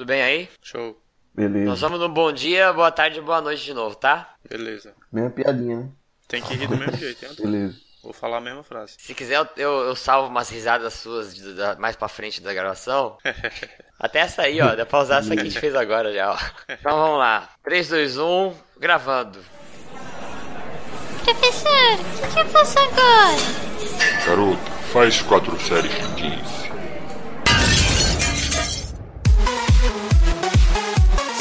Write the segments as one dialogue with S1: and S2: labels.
S1: Tudo bem aí?
S2: Show.
S3: Beleza.
S1: Nós vamos no bom dia, boa tarde e boa noite de novo, tá?
S2: Beleza.
S3: Mesma piadinha, né?
S2: Tem que rir do mesmo jeito, hein?
S3: Beleza.
S2: Vou falar a mesma frase.
S1: Se quiser, eu, eu, eu salvo umas risadas suas de- da- mais pra frente da gravação. Até essa aí, ó. Dá pra usar essa que a gente fez agora já, ó. Então vamos lá. 3, 2, 1, gravando.
S4: Professor, o que, que eu faço agora?
S5: Garoto, faz quatro séries de 15.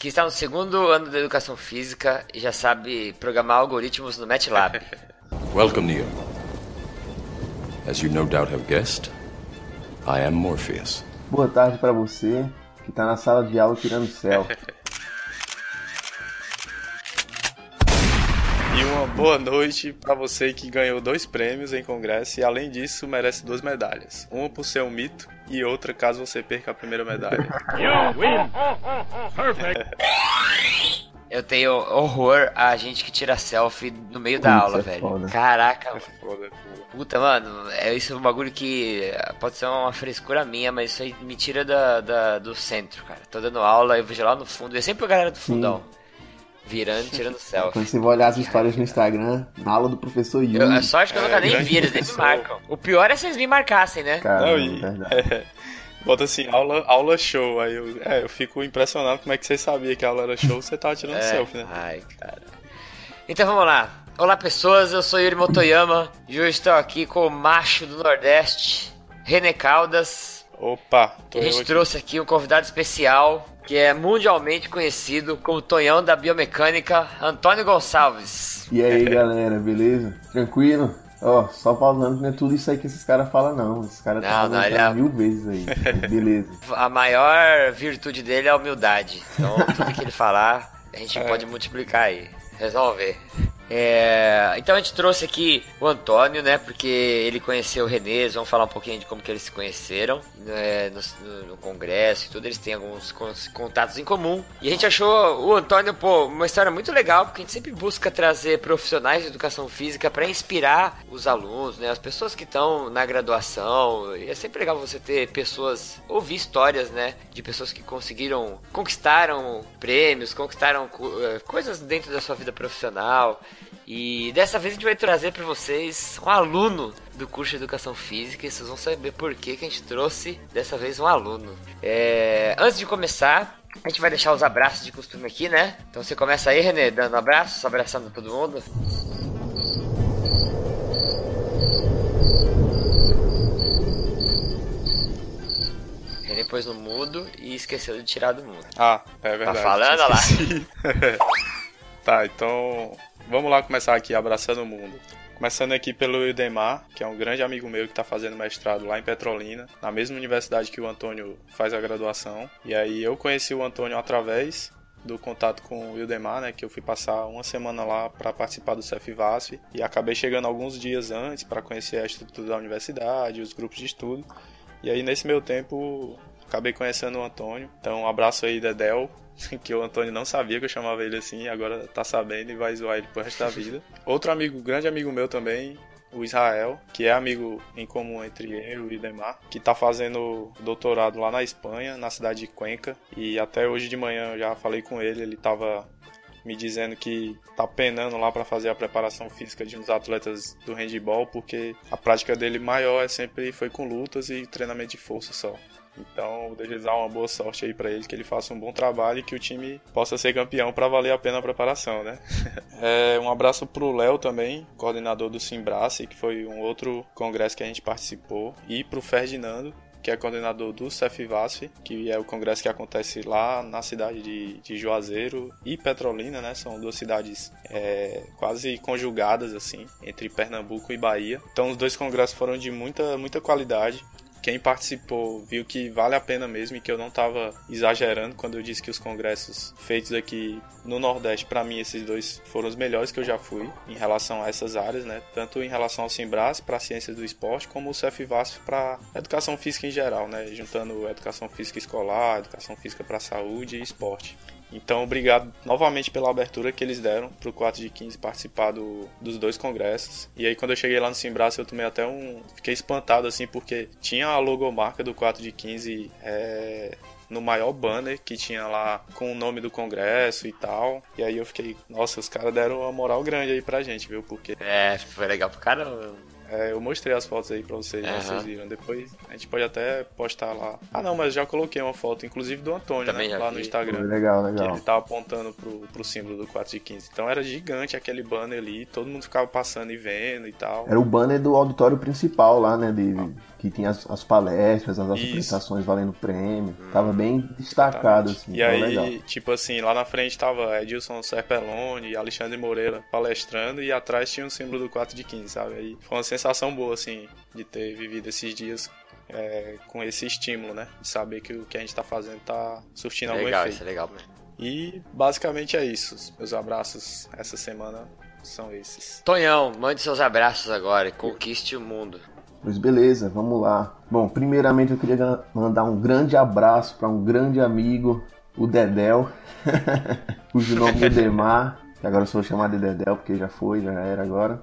S1: que está no segundo ano da educação física e já sabe programar algoritmos no MATLAB.
S6: Welcome, Neo. As you no doubt have guessed, I am Morpheus.
S3: Boa tarde pra você que tá na sala de aula tirando selfie.
S2: E uma boa noite pra você que ganhou dois prêmios em congresso e além disso merece duas medalhas. Uma por ser um mito e outra caso você perca a primeira medalha.
S1: Eu tenho horror a gente que tira selfie no meio da
S3: Putz,
S1: aula,
S3: é
S1: velho.
S3: foda.
S1: Caraca,
S2: Foda, foda.
S1: puta, mano, é isso é um bagulho que pode ser uma frescura minha, mas isso aí me tira da, da- do centro, cara. Tô dando aula, eu vejo lá no fundo, é sempre a galera do fundão. Virando, tirando selfie.
S3: Quando você vai olhar as histórias no Instagram, na aula do professor Yuri.
S1: Eu, a sorte que eu
S2: É,
S1: nunca nem
S2: grande
S1: vi, eles nem me marcam. O pior é se eles me marcassem, né?
S3: Cara,
S2: Não,
S3: é
S2: e-
S3: verdade.
S2: Bota assim, aula, aula show. Aí eu, é, eu fico impressionado como é que você sabia que a aula era show você tava tirando
S1: É.
S2: selfie, né?
S1: Ai, cara. Então vamos lá. Olá, pessoas. Eu sou Yuri Motoyama e hoje estou aqui com o macho do Nordeste, René Caldas.
S2: Opa, tô
S1: a gente
S2: aqui.
S1: trouxe aqui um convidado especial que é mundialmente conhecido como Tonhão da Biomecânica, Antônio Gonçalves.
S3: E aí, galera, beleza? Tranquilo? Ó, só pausando que não é tudo isso aí que esses caras falam, não. Esses caras estão
S1: ele
S3: falando
S1: é-
S3: mil vezes aí. Beleza.
S1: A maior virtude dele é a humildade. Então, tudo que ele falar, a gente
S2: É.
S1: pode multiplicar aí, resolver. É, então a gente trouxe aqui o Antônio, né? Porque ele conheceu o Renê, vão falar um pouquinho de como que eles se conheceram né, no, no- congresso e tudo, eles têm alguns con- contatos em comum. E a gente achou o Antônio, pô, uma história muito legal, porque a gente sempre busca trazer profissionais de educação física para inspirar os alunos, né? As pessoas que estão na graduação. E é sempre legal você ter pessoas, ouvir histórias, né? De pessoas que conseguiram, conquistaram prêmios, conquistaram co- eh, coisas dentro da sua vida profissional. E dessa vez a gente vai trazer para vocês um aluno do curso de Educação Física e vocês vão saber por que, que a gente trouxe dessa vez um aluno. É, antes de começar, a gente vai deixar os abraços de costume aqui, né? Então você começa aí, Renê, dando abraços, abraçando todo mundo. Renê pôs no mudo e esqueceu de tirar do mudo.
S2: Ah, é verdade.
S1: falando,
S2: tinha
S1: olha lá?
S2: tá, então vamos lá começar aqui abraçando o mundo. Começando aqui pelo Idemar, que é um grande amigo meu que está fazendo mestrado lá em Petrolina, na mesma universidade que o Antônio faz a graduação. E aí eu conheci o Antônio através do contato com o Ildemar, né, que eu fui passar uma semana lá para participar do CEFVASF e acabei chegando alguns dias antes para conhecer a estrutura da universidade, os grupos de estudo. E aí nesse meu tempo acabei conhecendo o Antônio. Então um abraço aí, Dedel, que o Antônio não sabia que eu chamava ele assim, agora tá sabendo e vai zoar ele pro resto da vida. Outro amigo, grande amigo meu também, o Israel, que é amigo em comum entre eu e o Demar, que tá fazendo doutorado lá na Espanha, na cidade de Cuenca, e até hoje de manhã eu já falei com ele, ele tava me dizendo que tá penando lá para fazer a preparação física de uns atletas do handball, porque a prática dele maior é sempre foi com lutas e treinamento de força só. Então, desejar uma boa sorte aí para ele, que ele faça um bom trabalho e que o time possa ser campeão para valer a pena a preparação, né? É, um abraço pro Léo também, coordenador do Simbrace, que foi um outro congresso que a gente participou, e pro Ferdinando, que é coordenador do CEFVASF, que é o congresso que acontece lá na cidade de, de Juazeiro e Petrolina, né? São duas cidades é, quase conjugadas, assim, entre Pernambuco e Bahia. Então, os dois congressos foram de muita, muita qualidade. Quem participou viu que vale a pena mesmo e que eu não estava exagerando quando eu disse que os congressos feitos aqui no Nordeste, para mim, esses dois foram os melhores que eu já fui em relação a essas áreas, né? Tanto em relação ao Simbras para ciências do esporte, como o CFVASF para educação física em geral, né? Juntando educação física escolar, educação física para saúde e esporte. Então, obrigado novamente pela abertura que eles deram para o 4 de 15 participar do, dos dois congressos. E aí, quando eu cheguei lá no Simbraço, eu tomei até um. Fiquei espantado, assim, porque tinha a logomarca do 4 de 15 é, no maior banner que tinha lá com o nome do congresso e tal. E aí eu fiquei, nossa, os caras deram uma moral grande aí pra gente, viu? Porque.
S1: É, foi legal pro caramba.
S2: É, eu mostrei as fotos aí pra vocês, uhum. vocês viram. Depois a gente pode até postar lá. Ah, não, mas já coloquei uma foto, inclusive do Antônio, Também né? Lá vi. no Instagram.
S3: Legal, legal.
S2: Que ele tava apontando pro, pro símbolo do 4 de 15. Então era gigante aquele banner ali, todo mundo ficava passando e vendo e tal.
S3: Era o banner do auditório principal lá, né? De, que tinha as, as palestras, as Isso. apresentações valendo prêmio. Hum, tava bem destacado, assim.
S2: E aí, legal. tipo assim, lá na frente tava Edilson Serpeloni e Alexandre Moreira palestrando e atrás tinha o símbolo do 4 de 15, sabe? Aí foi uma sensação boa, assim, de ter vivido esses dias é, com esse estímulo, né? De saber que o que a gente tá fazendo tá surtindo algum
S1: legal,
S2: efeito.
S1: Isso é legal, mesmo.
S2: E basicamente é isso. Meus abraços essa semana são esses.
S1: Tonhão, mande seus abraços agora e conquiste o mundo.
S3: Pois beleza, vamos lá. Bom, primeiramente eu queria mandar um grande abraço para um grande amigo, o Dedel, cujo nome é Demar, que agora eu sou chamado de Dedel porque já foi, já era agora.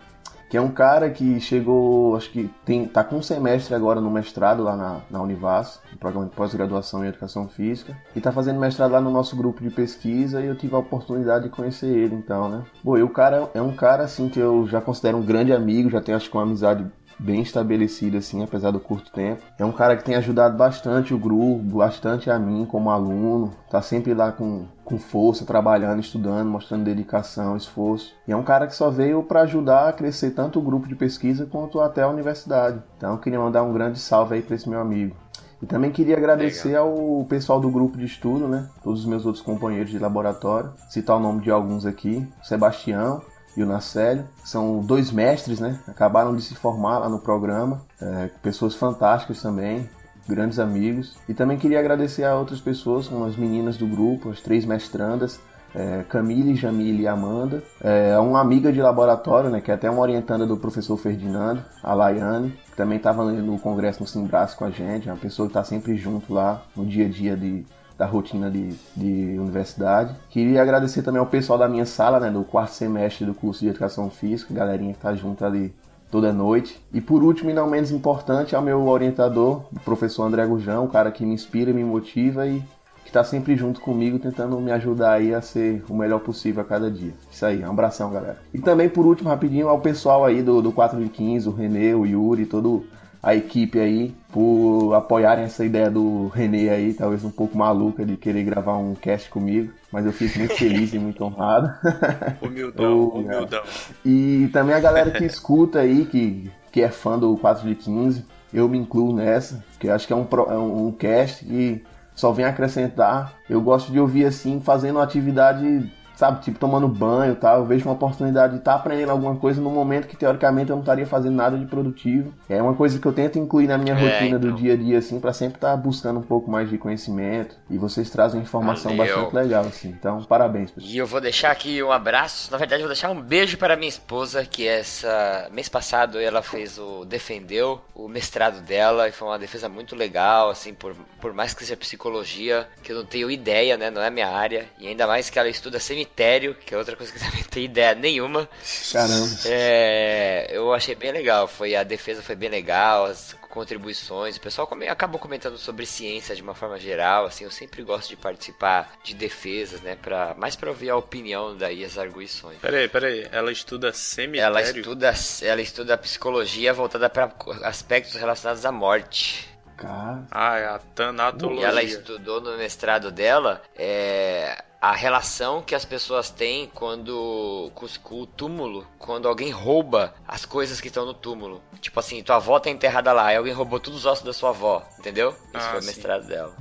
S3: Que é um cara que chegou, acho que tem, tá com um semestre agora no mestrado lá na, na Univas, no programa de pós-graduação em Educação Física, e tá fazendo mestrado lá no nosso grupo de pesquisa e eu tive a oportunidade de conhecer ele então, né? Bom, e o cara é um cara assim que eu já considero um grande amigo, já tenho acho que uma amizade bem estabelecido, assim, apesar do curto tempo. É um cara que tem ajudado bastante o grupo, bastante a mim como aluno. Tá sempre lá com, com força, trabalhando, estudando, mostrando dedicação, esforço. E é um cara que só veio para ajudar a crescer tanto o grupo de pesquisa quanto até a universidade. Então eu queria mandar um grande salve aí para esse meu amigo. E também queria agradecer Legal. ao pessoal do grupo de estudo, né? Todos os meus outros companheiros de laboratório. Citar o nome de alguns aqui: Sebastião, e o Nacélio. São dois mestres, né? Acabaram de se formar lá no programa. É, pessoas fantásticas também, grandes amigos. E também queria agradecer a outras pessoas, como as meninas do grupo, as três mestrandas, é, Camille, Jamile e Amanda. É, uma amiga de laboratório, né, que é até uma orientanda do professor Ferdinando, a Laiane, que também estava no congresso no Simbraço com a gente, é uma pessoa que está sempre junto lá no dia a dia de, da rotina de, de universidade. Queria agradecer também ao pessoal da minha sala, né, do quarto semestre do curso de Educação Física, galerinha que tá junto ali toda noite. E por último, e não menos importante, ao meu orientador, o professor André Gurjão, o cara que me inspira, me motiva e que está sempre junto comigo, tentando me ajudar aí a ser o melhor possível a cada dia. Isso aí, um abração, galera. E também, por último, rapidinho, ao pessoal aí do, do 4 de 15, o Renê, o Yuri, todo a equipe aí por apoiarem essa ideia do René aí, talvez um pouco maluca de querer gravar um cast comigo, mas eu fico muito feliz e muito honrado.
S2: Humildão, humildão.
S3: E também a galera que escuta aí, que, que é fã do 4 de 15, eu me incluo nessa, porque acho que é um, é um cast que só vem acrescentar. Eu gosto de ouvir assim, fazendo atividade sabe, tipo tomando banho e tal, eu vejo uma oportunidade de estar tá aprendendo alguma coisa no momento que teoricamente eu não estaria fazendo nada de produtivo. É uma coisa que eu tento incluir na minha é, rotina então. do dia a dia, assim, para sempre estar tá buscando um pouco mais de conhecimento. E vocês trazem informação Valeu. bastante legal, assim. Então, parabéns, pessoal.
S1: E eu vou deixar aqui um abraço, na verdade, eu vou deixar um beijo para minha esposa, que essa mês passado ela fez o defendeu o mestrado dela e foi uma defesa muito legal, assim, por, por mais que seja psicologia, que eu não tenho ideia, né, não é minha área, e ainda mais que ela estuda semi cemitério, que é outra coisa que eu também não tenho ideia nenhuma.
S3: Caramba.
S1: É, eu achei bem legal. Foi, a defesa foi bem legal, as contribuições. O pessoal come, acabou comentando sobre ciência de uma forma geral. Assim, eu sempre gosto de participar de defesas, né? Pra, mais pra ouvir a opinião daí, as arguições.
S2: Peraí, peraí. Ela estuda cemitério?
S1: Ela estuda, ela estuda psicologia voltada para aspectos relacionados à morte.
S3: Cara.
S2: Ah, é a tanatologia.
S1: E ela estudou no mestrado dela é, a relação que as pessoas têm quando com, o túmulo, quando alguém rouba as coisas que estão no túmulo. Tipo assim, tua avó tá enterrada lá, e alguém roubou todos os ossos da sua avó, entendeu? Isso ah, foi o mestrado dela.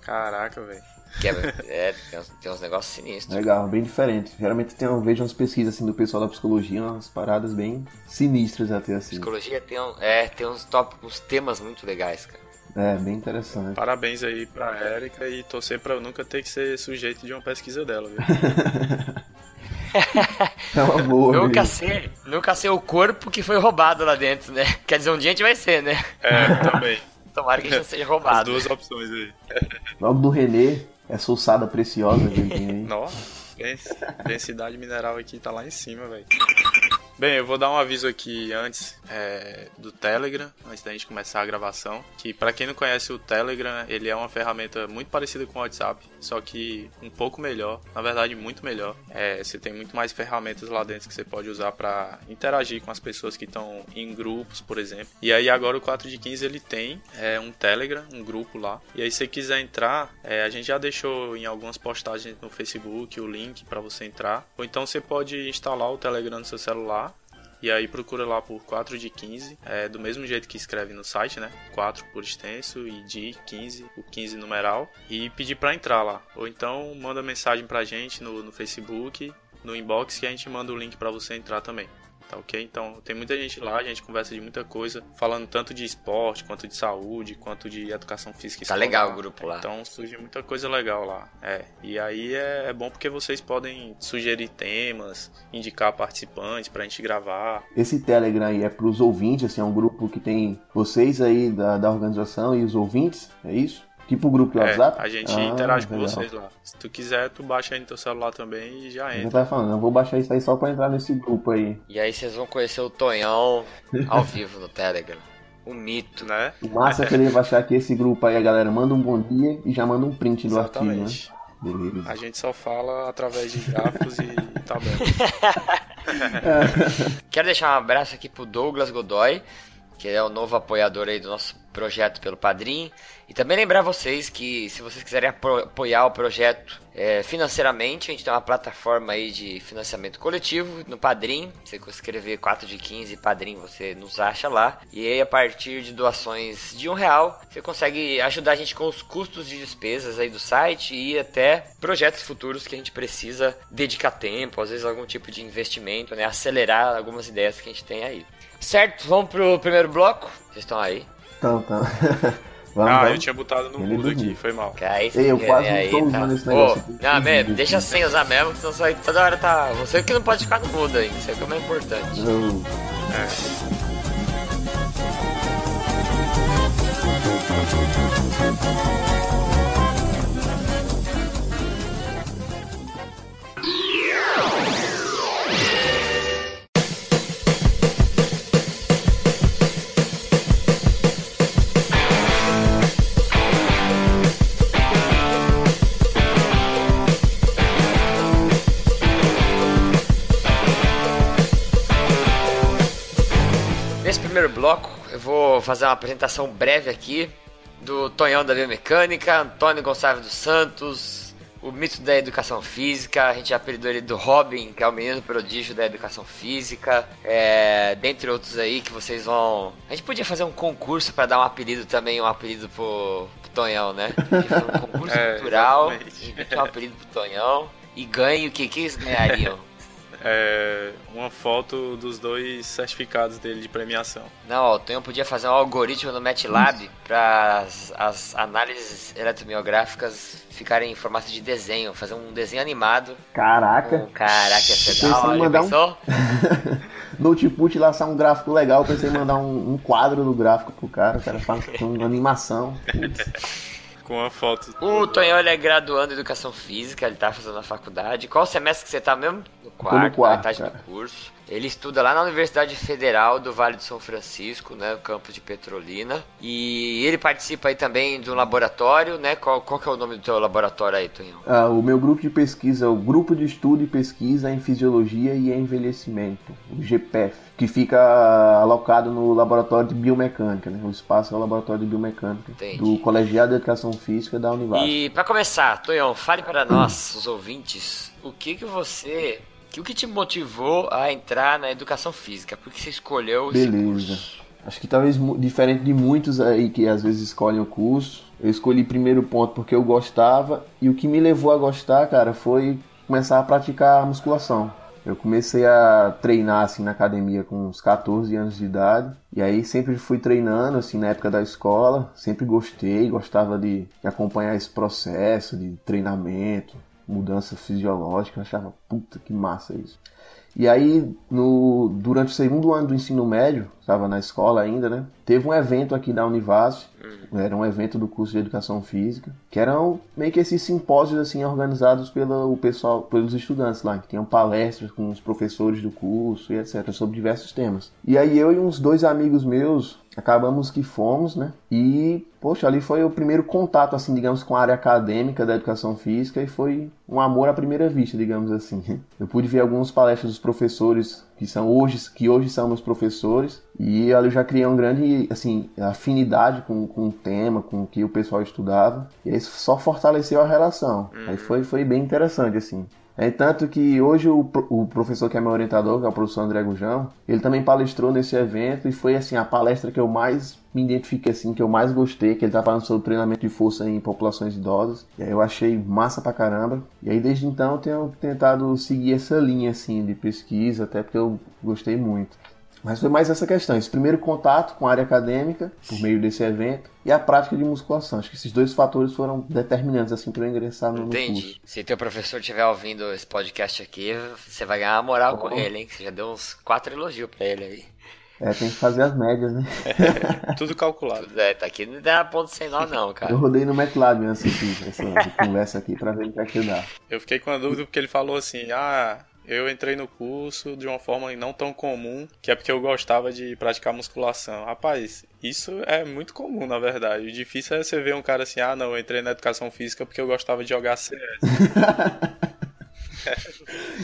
S2: Caraca, velho.
S1: Que é, é tem, uns, tem, uns, negócios sinistros.
S3: Legal, bem diferente. Geralmente tem, eu vejo umas pesquisas assim do pessoal da psicologia, umas paradas bem sinistras até assim.
S1: Psicologia tem, um, é, tem uns, uns temas muito legais, cara.
S3: É, bem interessante.
S2: Parabéns aí pra Érica e torcer pra eu nunca ter que ser sujeito de uma pesquisa dela, viu?
S3: É uma boa.
S1: Nunca ser, nunca ser o corpo que foi roubado lá dentro, né? Quer dizer, um dia a gente vai ser, né?
S2: É, também.
S1: Tomara que a gente seja
S2: As
S1: roubado.
S2: duas opções aí.
S3: Logo do Renê, essa ossada preciosa que ele tem aí.
S2: Nossa, dens- densidade mineral aqui tá lá em cima, velho. Bem, eu vou dar um aviso aqui antes é, do Telegram, antes da gente começar a gravação. Que pra quem não conhece o Telegram, ele é uma ferramenta muito parecida com o WhatsApp, só que um pouco melhor, na verdade muito melhor. É, você tem muito mais ferramentas lá dentro que você pode usar pra interagir com as pessoas que estão em grupos, por exemplo. E aí agora o 4 de 15 ele tem é, um Telegram, um grupo lá. E aí se você quiser entrar, é, a gente já deixou em algumas postagens no Facebook o link pra você entrar. Ou então você pode instalar o Telegram no seu celular e aí procura lá por 4 de 15, é do mesmo jeito que escreve no site, né? 4 por extenso e de 15, o 15 numeral, e pedir pra entrar lá. Ou então manda mensagem pra gente no, no Facebook, no inbox, que a gente manda o link pra você entrar também. Tá ok? Então tem muita gente lá, a gente conversa de muita coisa, falando tanto de esporte, quanto de saúde, quanto de educação física.
S1: Tá
S2: escolar.
S1: legal o grupo lá.
S2: Então surge muita coisa legal lá. É. E aí é, é bom porque vocês podem sugerir temas, indicar participantes pra gente gravar.
S3: Esse Telegram aí é pros ouvintes, assim, é um grupo que tem vocês aí da, da organização e os ouvintes, é isso? Tipo o grupo do
S2: É,
S3: WhatsApp?
S2: a gente
S3: Ah,
S2: interage com
S3: legal.
S2: vocês lá. Se tu quiser, tu baixa aí no teu celular também e já
S3: Eu já
S2: entra.
S3: tava falando, eu vou baixar isso aí só pra entrar nesse grupo aí.
S1: E aí vocês vão conhecer o Tonhão ao vivo no Telegram. O mito.
S2: Né?
S3: O massa é que ele vai achar que esse grupo aí a galera manda um bom dia e já manda um print do arquivo, né?
S2: Exatamente.
S3: Beleza.
S2: A gente só fala através de gráficos e tabelas.
S1: Quero deixar um abraço aqui pro Douglas Godoy, que é o novo apoiador aí do nosso projeto pelo Padrim. E também lembrar vocês que se vocês quiserem apo- apoiar o projeto é, financeiramente, a gente tem uma plataforma aí de financiamento coletivo no Padrim. Você escrever 4 de 15 Padrim, você nos acha lá. E aí a partir de doações de um real, você consegue ajudar a gente com os custos de despesas aí do site e até projetos futuros que a gente precisa dedicar tempo, às vezes algum tipo de investimento, né? Acelerar algumas ideias que a gente tem aí. Certo, vamos pro primeiro bloco. Vocês estão aí?
S3: Então, então. vamos,
S2: Ah,
S3: vamos.
S2: eu tinha botado no mudo aqui, foi mal.
S1: Cai,
S3: Ei, eu quase
S1: aí,
S3: não tô
S1: tá.
S3: usando esse
S1: Pô,
S3: negócio aqui.
S1: Não, mesmo, deixa sem usar mesmo, que senão você vai toda hora tá. Você que não pode ficar no mudo aí, isso é que é o mais importante.
S3: Eu-
S2: É.
S1: bloco, eu vou fazer uma apresentação breve aqui do Tonhão da Biomecânica, Antônio Gonçalves dos Santos, o mito da educação física, a gente já apelidou ele do Robin, que é o menino prodígio da educação física, é, dentre outros aí que vocês vão... A gente podia fazer um concurso para dar um apelido também, um apelido pro, pro Tonhão, né? Um concurso
S2: É,
S1: cultural, um apelido pro Tonhão e ganhe o que, que eles ganhariam?
S2: É, uma foto dos dois certificados dele de premiação.
S1: Não, ó, o Tonhão podia fazer um algoritmo no MATLAB para as, as análises eletromiográficas ficarem em formato de desenho, fazer um desenho animado.
S3: Caraca.
S1: Um, caraca,
S3: em
S1: hora, já
S3: mandar um-
S1: pensou?
S3: Notebook lançar um gráfico legal, pensei em mandar um, um quadro do gráfico pro cara, o cara faz uma animação. Putz.
S2: Com uma foto.
S1: O Tonhão ele é graduando em Educação Física, ele tá fazendo a faculdade. Qual semestre que você tá mesmo? No quarto,
S3: quarto,
S1: metade do
S3: cara.
S1: curso. Ele estuda lá na Universidade Federal do Vale do São Francisco, né, no campus de Petrolina. E ele participa aí também do laboratório, né? Qual, qual que é o nome do teu laboratório aí, Tonhão?
S3: Ah, o meu grupo de pesquisa é o Grupo de Estudo e Pesquisa em Fisiologia e Envelhecimento, o GPEF, que fica alocado no Laboratório de Biomecânica, né? O espaço é o Laboratório de Biomecânica
S1: Entendi.
S3: do Colegiado de Educação Física da Univasf.
S1: E pra começar, Tonhão, fale para nós, os ouvintes, o que que você, o que te motivou a entrar na educação física? Por que você escolheu esse
S3: Beleza.
S1: curso?
S3: Acho que talvez diferente de muitos aí que às vezes escolhem o curso, eu escolhi primeiro ponto porque eu gostava e o que me levou a gostar, cara, foi começar a praticar musculação. Eu comecei a treinar assim na academia com uns 14 anos de idade. E aí sempre fui treinando assim na época da escola, sempre gostei, gostava de, de acompanhar esse processo de treinamento, mudança fisiológica, eu achava puta que massa isso. E aí, no, durante o segundo ano do ensino médio, estava na escola ainda, né? Teve um evento aqui da Univas, era um evento do curso de Educação Física, que eram meio que esses simpósios assim organizados pelo pessoal, pelos estudantes lá, que tinham palestras com os professores do curso e etc, sobre diversos temas. E aí eu e uns dois amigos meus acabamos que fomos, né? E, poxa, ali foi o primeiro contato, assim, digamos, com a área acadêmica da educação física e foi um amor à primeira vista, digamos assim. Eu pude ver algumas palestras dos professores que são hoje, que hoje são meus professores e ali eu já criei uma grande, assim, afinidade com, com o tema, com o que o pessoal estudava e isso só fortaleceu a relação. Aí foi, foi bem interessante, assim. É tanto que hoje o, o professor que é meu orientador, que é o professor André Gujão, ele também palestrou nesse evento e foi assim a palestra que eu mais me identifiquei assim, que eu mais gostei, que ele tá falando sobre treinamento de força em populações idosas. E aí eu achei massa pra caramba. E aí desde então eu tenho tentado seguir essa linha assim de pesquisa, até porque eu gostei muito. Mas foi mais essa questão, esse primeiro contato com a área acadêmica, por meio desse evento, e a prática de musculação. Acho que esses dois fatores foram determinantes assim para eu ingressar no, no
S1: Entendi.
S3: curso.
S1: Se teu professor estiver ouvindo esse podcast aqui, você vai ganhar uma moral
S3: Oh.
S1: com ele, hein? Você já deu uns quatro elogios pra ele aí.
S3: É, tem que fazer as médias, né?
S2: Tudo calculado.
S1: É, tá aqui não dá ponto sem nó não, cara.
S3: Eu rodei no MATLAB antes essa conversa aqui para ver o que é que dá.
S2: Eu fiquei com a dúvida porque ele falou assim: ah, eu entrei no curso de uma forma não tão comum, que é porque eu gostava de praticar musculação. Rapaz, isso é muito comum, na verdade. O difícil é você ver um cara assim: ah, não, eu entrei na educação física porque eu gostava de jogar CS.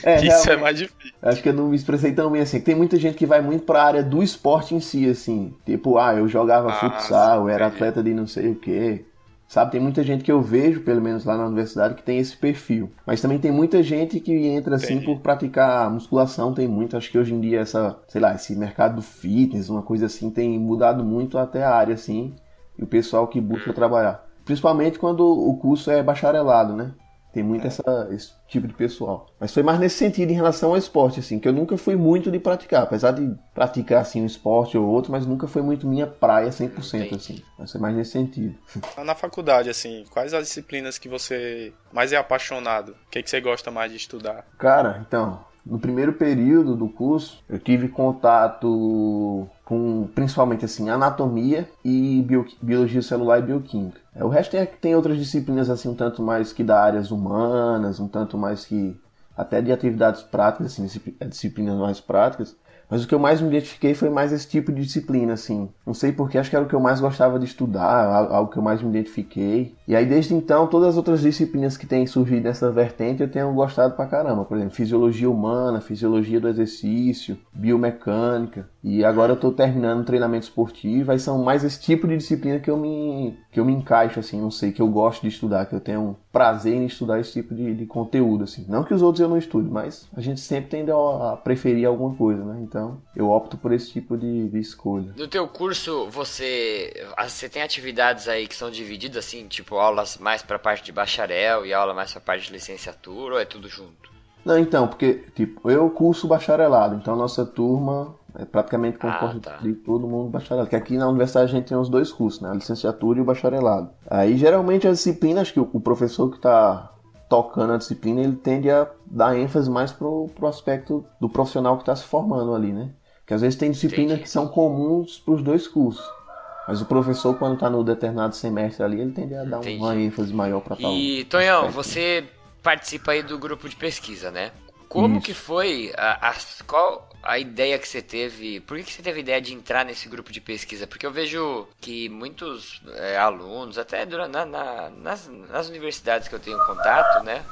S3: É,
S2: Isso é mais difícil.
S3: acho que eu não me expressei tão bem assim. Tem muita gente que vai muito pra área do esporte em si, assim. Tipo, ah, eu jogava
S2: Ah,
S3: futsal, eu era atleta de não sei o quê. Sabe, tem muita gente que eu vejo, pelo menos lá na universidade, que tem esse perfil. Mas também tem muita gente que entra assim
S2: Entendi.
S3: por praticar musculação, tem muito. Acho que hoje em dia essa, sei lá, esse mercado do fitness, uma coisa assim, tem mudado muito até a área, assim, e o pessoal que busca trabalhar. Principalmente quando o curso é bacharelado, né? Tem muito essa, esse tipo de pessoal. Mas foi mais nesse sentido em relação ao esporte, assim, que eu nunca fui muito de praticar. Apesar de praticar, assim, um esporte ou outro, mas nunca foi muito minha praia 100%,
S1: Entendi.
S3: assim. Mas foi mais nesse sentido.
S2: Na faculdade, assim, quais as disciplinas que você mais é apaixonado? O que, que você gosta mais de estudar?
S3: Cara, então, no primeiro período do curso, eu tive contato com principalmente assim anatomia e bio- biologia celular e bioquímica. É, O resto tem, tem outras disciplinas assim um tanto mais que da áreas humanas, um tanto mais que até de atividades práticas, assim, discipi- disciplinas mais práticas. Mas o que eu mais me identifiquei foi mais esse tipo de disciplina, assim. Não sei porque, acho que era o que eu mais gostava de estudar, al- algo que eu mais me identifiquei. E aí, desde então, todas as outras disciplinas que têm surgido nessa vertente, eu tenho gostado pra caramba. Por exemplo, fisiologia humana, fisiologia do exercício, biomecânica. E agora eu tô terminando um treinamento esportivo, aí são mais esse tipo de disciplina que eu me, que eu me encaixo, assim, não sei, que eu gosto de estudar, que eu tenho prazer em estudar esse tipo de, de conteúdo, assim. Não que os outros eu não estude, mas a gente sempre tende a, a preferir alguma coisa, né? Então, eu opto por esse tipo de, de escolha.
S1: No teu curso, você ah, você tem atividades aí que são divididas assim, tipo aulas mais pra parte de bacharel e aula mais pra parte de licenciatura ou é tudo junto?
S3: Não, então, porque, tipo, eu curso bacharelado, então a nossa turma é praticamente composta
S1: tá.
S3: de todo mundo bacharelado. Que aqui na universidade a gente tem os dois cursos, né? A licenciatura e o bacharelado. Aí, geralmente, as disciplinas que o professor que tá tocando a disciplina, ele tende a dar ênfase mais pro, pro aspecto do profissional que está se formando ali, né? Que às vezes tem disciplinas
S1: Entendi.
S3: que são comuns para os dois cursos. Mas o professor, quando está no determinado semestre ali, ele tende a dar
S1: Entendi.
S3: uma ênfase maior para tal.
S1: E, Tonhão,
S3: aspecto.
S1: você participa aí do grupo de pesquisa, né? Como
S3: Isso.
S1: que foi a, a- qual a ideia que você teve? Por que, que você teve a ideia de entrar nesse grupo de pesquisa? Porque eu vejo que muitos é, alunos, até durante, na- na- nas, nas universidades que eu tenho contato, né?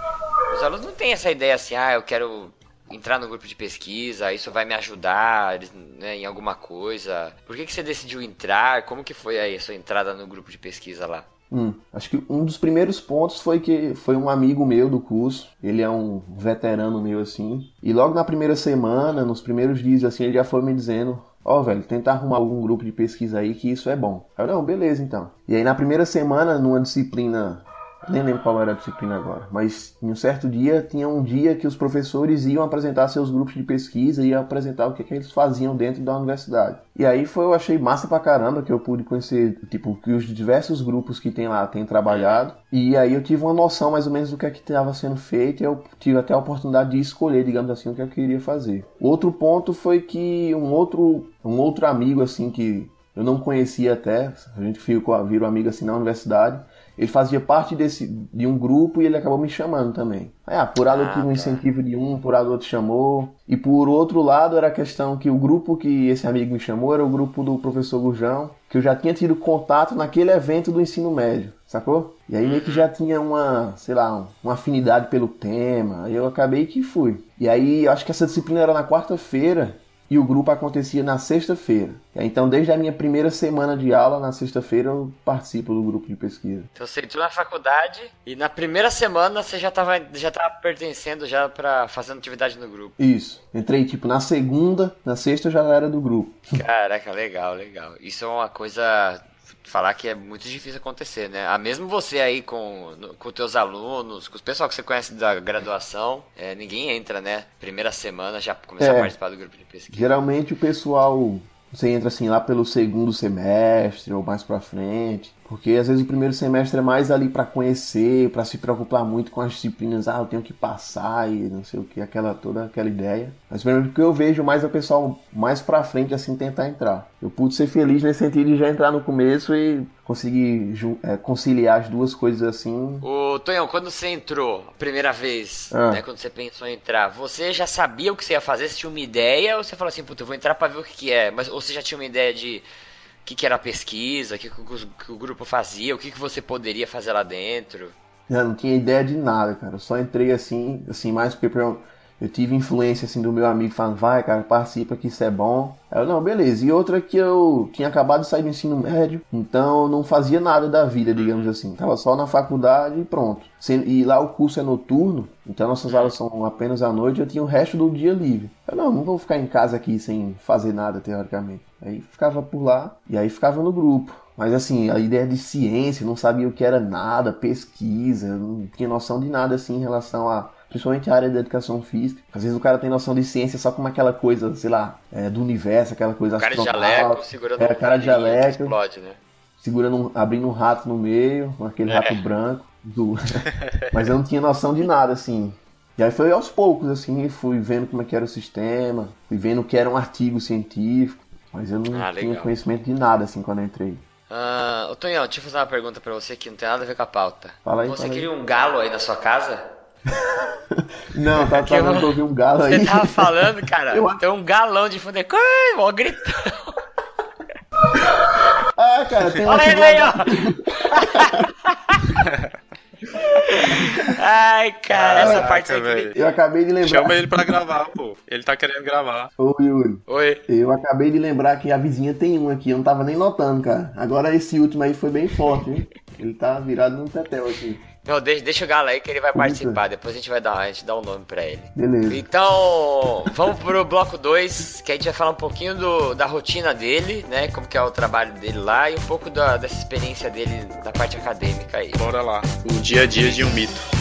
S1: Os alunos não têm essa ideia assim, ah, eu quero entrar no grupo de pesquisa, isso vai me ajudar né, em alguma coisa. Por que, que você decidiu entrar? Como que foi aí a sua entrada no grupo de pesquisa lá?
S3: Hum, acho que um dos primeiros pontos foi que foi um amigo meu do curso, ele é um veterano meu assim, e logo na primeira semana, nos primeiros dias assim, ele já foi me dizendo, ó velho, tenta arrumar algum grupo de pesquisa aí que isso é bom. Aí eu, não, beleza então. E aí na primeira semana, numa disciplina Nem lembro qual era a disciplina agora. Mas em um certo dia, tinha um dia que os professores iam apresentar seus grupos de pesquisa e apresentar o que, que eles faziam dentro da universidade. E aí foi, eu achei massa pra caramba que eu pude conhecer, tipo, que os diversos grupos que tem lá têm trabalhado. E aí eu tive uma noção mais ou menos do que é que estava sendo feito e eu tive até a oportunidade de escolher, digamos assim, o que eu queria fazer. Outro ponto foi que um outro, um outro amigo, assim, que eu não conhecia até, a gente ficou, virou amigo assim na universidade, ele fazia parte desse, de um grupo e ele acabou me chamando também. Aí, ah, por lado eu tive um incentivo de um, por lado outro chamou. E por outro lado era a questão que o grupo que esse amigo me chamou era o grupo do professor Gurjão, que eu já tinha tido contato naquele evento do ensino médio, sacou? E aí meio que já tinha uma, sei lá, uma afinidade pelo tema. Aí eu acabei que fui. E aí eu acho que essa disciplina era na quarta-feira e o grupo acontecia na sexta-feira. Então, desde a minha primeira semana de aula, na sexta-feira, eu participo do grupo de pesquisa.
S1: Então, você entrou na faculdade e na primeira semana você já estava já tava pertencendo já para fazendo atividade no grupo.
S3: Isso. Entrei, tipo, na segunda, na sexta eu já era do grupo.
S1: Caraca, legal, legal. Isso é uma coisa falar que é muito difícil acontecer, né? Ah, mesmo você aí com, com teus alunos, com os pessoal que você conhece da graduação, é, ninguém entra, né? Primeira semana já começar é, a participar do grupo de pesquisa.
S3: Geralmente o pessoal você entra assim lá pelo segundo semestre ou mais para frente. Porque às vezes o primeiro semestre é mais ali para conhecer, para se preocupar muito com as disciplinas, ah, eu tenho que passar e não sei o que, aquela toda aquela ideia. Mas pelo que eu vejo mais é o pessoal mais para frente assim tentar entrar. Eu pude ser feliz nesse sentido de já entrar no começo e conseguir é, conciliar as duas coisas assim.
S1: Ô, Tonhão, quando você entrou a primeira vez, ah. né, quando você pensou em entrar, você já sabia o que você ia fazer? Você tinha uma ideia ou você falou assim, puta, eu vou entrar para ver o que, que é? Mas, ou você já tinha uma ideia de que, que era a pesquisa, o que, que, que, o grupo fazia, o que, que você poderia fazer lá dentro.
S3: Eu não tinha ideia de nada, cara. Eu só entrei assim, assim, mais porque eu tive influência assim do meu amigo falando, vai, cara, participa que isso é bom. Eu, não, beleza. E outra que eu tinha acabado de sair do ensino médio, então eu não fazia nada da vida, digamos assim. Tava só na faculdade e pronto. E lá o curso é noturno, então nossas aulas são apenas à noite, eu tinha o resto do dia livre. Eu, não, não vou ficar em casa aqui sem fazer nada, teoricamente. Aí ficava por lá, e aí ficava no grupo. Mas assim, a ideia de ciência, não sabia o que era nada, pesquisa, não tinha noção de nada assim em relação a principalmente a área da educação física. Às vezes o cara tem noção de ciência só como aquela coisa, sei lá, é, do universo, aquela coisa
S1: cara de jaleco, segurando
S3: é, cara de jaleco,
S1: explode, né?
S3: Segurando, um, abrindo um rato no meio, aquele é. rato branco. Do... Mas eu não tinha noção de nada, assim. E aí foi aos poucos, assim, fui vendo como é que era o sistema, fui vendo o que era um artigo científico, mas eu não ah, tinha conhecimento de nada, assim, quando eu entrei.
S1: Ô Tonhão, deixa eu fazer uma pergunta pra você que não tem nada a ver com a pauta.
S3: Fala aí,
S1: você
S3: fala
S1: queria
S3: aí.
S1: um galo aí na sua casa?
S3: Não, tá tentando ouvir um galo aí.
S1: Você tava falando, cara? Eu... Tem um galão de fundo. Mó gritão.
S3: Ah, cara, tem
S1: Olha ele aí, ó. Ai, cara, essa parte aqui.
S3: Eu acabei de lembrar.
S2: Chama ele pra gravar, pô. Ele tá querendo gravar.
S3: Ô, Yuri.
S1: Oi.
S3: Eu acabei de lembrar que a vizinha tem um aqui. Eu não tava nem notando, cara. Agora esse último aí foi bem forte, hein? Ele tá virado no tetel aqui.
S1: Não, deixa, deixa o Galo aí que ele vai participar. Depois a gente vai dar, a gente dá um nome pra ele.
S3: Beleza.
S1: Então, vamos pro bloco 2, que a gente vai falar um pouquinho do, da rotina dele, né? Como que é o trabalho dele lá e um pouco da, dessa experiência dele na parte acadêmica aí.
S2: Bora lá. O dia a dia de um mito.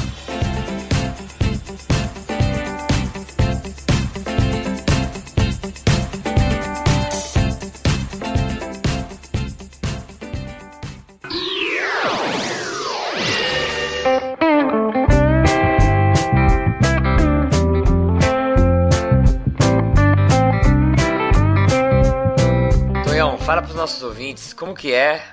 S1: Nossos ouvintes como que é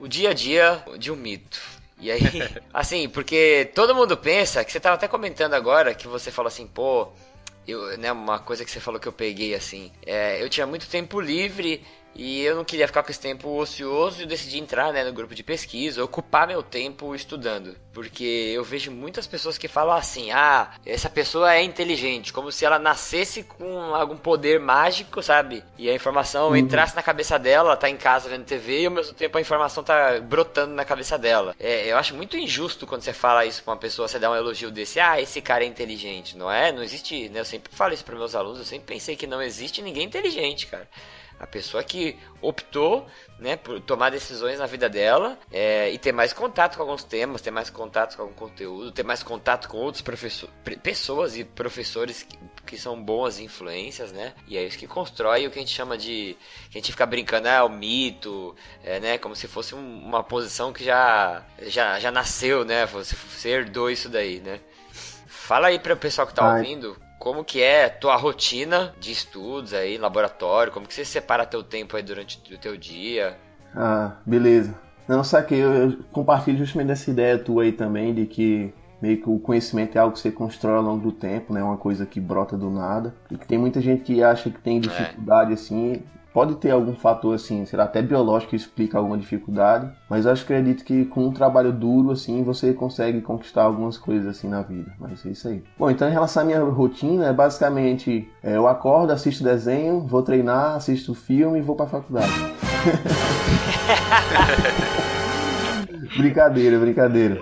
S1: o dia a dia de um mito. E aí, assim, porque todo mundo pensa, que você tava até comentando agora, que você falou assim, pô, eu, né, uma coisa que você falou que eu peguei assim, é, eu tinha muito tempo livre e eu não queria ficar com esse tempo ocioso e decidi entrar né, no grupo de pesquisa, ocupar meu tempo estudando. Porque eu vejo muitas pessoas que falam assim: ah, essa pessoa é inteligente, como se ela nascesse com algum poder mágico, sabe? E a informação uhum. entrasse na cabeça dela, ela tá em casa vendo TV e ao mesmo tempo a informação tá brotando na cabeça dela. É, eu acho muito injusto quando você fala isso pra uma pessoa, você dá um elogio desse: ah, esse cara é inteligente, não é? Não existe, né? Eu sempre falo isso para meus alunos, eu sempre pensei que não existe ninguém inteligente, cara. A pessoa que optou, né, por tomar decisões na vida dela é, e ter mais contato com alguns temas, ter mais contato com algum conteúdo, ter mais contato com outros professores, pessoas e professores que, que são boas influências, né? E é isso que constrói o que a gente chama de. que a gente fica brincando, ah, o mito, é, né? Como se fosse um, uma posição que já, já, já nasceu, né? Você, você herdou isso daí, né? Fala aí para o pessoal que tá Ai. ouvindo como que é tua rotina de estudos aí, laboratório, como que você separa teu tempo aí durante o teu dia?
S3: Ah, beleza. Não, saquei, eu, eu compartilho justamente essa ideia tua aí também, de que meio que o conhecimento é algo que você constrói ao longo do tempo, né? Uma coisa que brota do nada. E que tem muita gente que acha que tem dificuldade, é. assim, Pode ter algum fator assim, será até biológico que explica alguma dificuldade, mas eu acredito que com um trabalho duro assim você consegue conquistar algumas coisas assim na vida. Mas é isso aí. Bom, então em relação à minha rotina, é basicamente é, eu acordo, assisto desenho, vou treinar, assisto filme e vou para faculdade. brincadeira, brincadeira.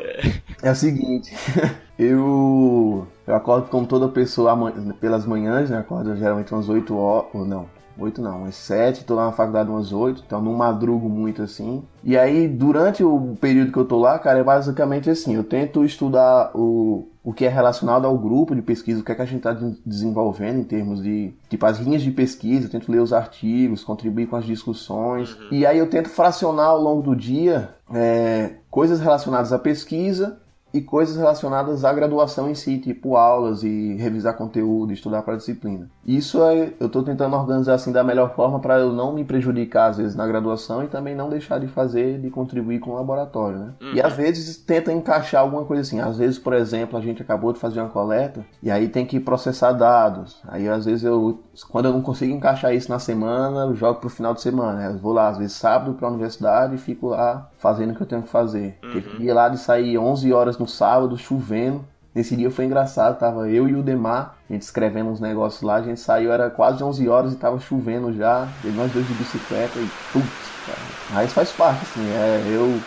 S3: É o seguinte, eu eu acordo como toda pessoa pelas manhãs, né? Acordo geralmente umas 8 horas, ou não, 8 não, umas 7, tô lá na faculdade umas 8, então não madrugo muito assim. E aí, durante o período que eu tô lá, cara, é basicamente assim, eu tento estudar o, o que é relacionado ao grupo de pesquisa, o que é que a gente está desenvolvendo em termos de, tipo, as linhas de pesquisa, eu tento ler os artigos, contribuir com as discussões. Uhum. E aí eu tento fracionar ao longo do dia é, coisas relacionadas à pesquisa e coisas relacionadas à graduação em si, tipo aulas e revisar conteúdo, estudar para a disciplina. Isso é, eu estou tentando organizar assim da melhor forma para eu não me prejudicar às vezes na graduação e também não deixar de fazer, de contribuir com o laboratório, né? Uhum. E às vezes tenta encaixar alguma coisa assim. Às vezes, por exemplo, a gente acabou de fazer uma coleta e aí tem que processar dados. Aí às vezes eu, quando eu não consigo encaixar isso na semana, eu jogo pro final de semana. Eu vou lá às vezes sábado para a universidade e fico lá fazendo o que eu tenho que fazer. Uhum. Dia lá de sair 11 horas no sábado, chovendo. Nesse dia foi engraçado, tava eu e o Demar, a gente escrevendo uns negócios lá, a gente saiu, era quase 11 horas e tava chovendo já, e nós dois de bicicleta e putz, cara. Mas faz parte, assim, é, eu,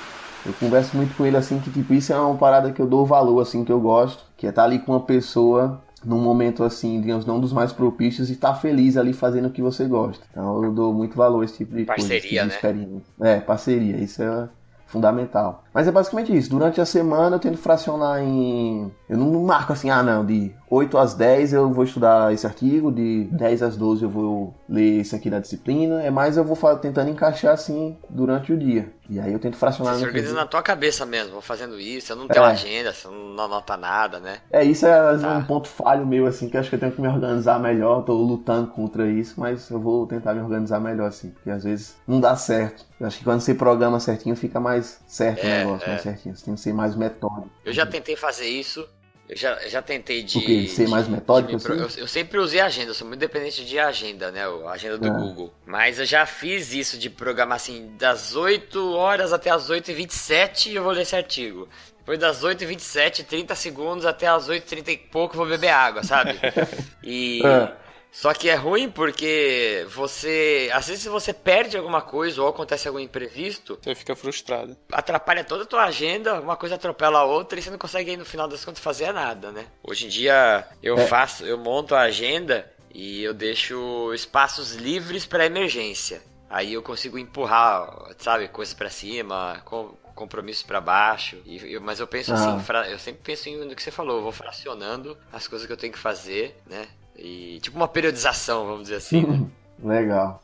S3: eu converso muito com ele assim, que tipo, isso é uma parada que eu dou valor, assim, que eu gosto, que é estar tá ali com uma pessoa num momento assim, digamos, não dos mais propícios e estar tá feliz ali fazendo o que você gosta. Então eu dou muito valor a esse tipo de
S1: parceria,
S3: coisa, tipo
S1: de
S3: né? É, parceria, isso é fundamental. Mas é basicamente isso. Durante a semana eu tento fracionar em. Eu não marco assim, ah não, de 8 às 10 eu vou estudar esse artigo, de 10 às 12 eu vou ler isso aqui da disciplina. É mais eu vou tentando encaixar assim durante o dia. E aí eu tento fracionar.
S1: Você organiza na tua cabeça mesmo, vou fazendo isso, você não tem é. uma agenda, você não anota nada, né?
S3: É, isso é tá. um ponto falho meu, assim, que eu acho que eu tenho que me organizar melhor, tô lutando contra isso, mas eu vou tentar me organizar melhor, assim, porque às vezes não dá certo. Eu acho que quando você programa certinho, fica mais certo é, o negócio, é. mais certinho. Você tem que ser mais metódico.
S1: Eu já tentei fazer isso, eu já, já tentei de.
S3: O quê? Ser mais metódico?
S1: De, assim? eu, eu, sempre usei agenda, eu sou muito dependente de agenda, né? A agenda do é. Google. Mas eu já fiz isso de programar assim, das 8 horas até as 8h27 eu vou ler esse artigo. Depois das 8h27, 30 segundos até as 8h30 e pouco eu vou beber água, sabe? E. É. Só que é ruim porque você. Às vezes você perde alguma coisa ou acontece algum imprevisto.
S2: Você fica frustrado.
S1: Atrapalha toda a tua agenda, uma coisa atropela a outra e você não consegue no final das contas fazer nada, né? Hoje em dia eu é. faço, eu monto a agenda e eu deixo espaços livres para emergência. Aí eu consigo empurrar, sabe, coisas para cima, com, compromissos para baixo. E, eu, mas eu penso ah. assim, eu sempre penso em no que você falou, eu vou fracionando as coisas que eu tenho que fazer, né? E tipo uma periodização, vamos dizer assim. Né?
S3: Legal.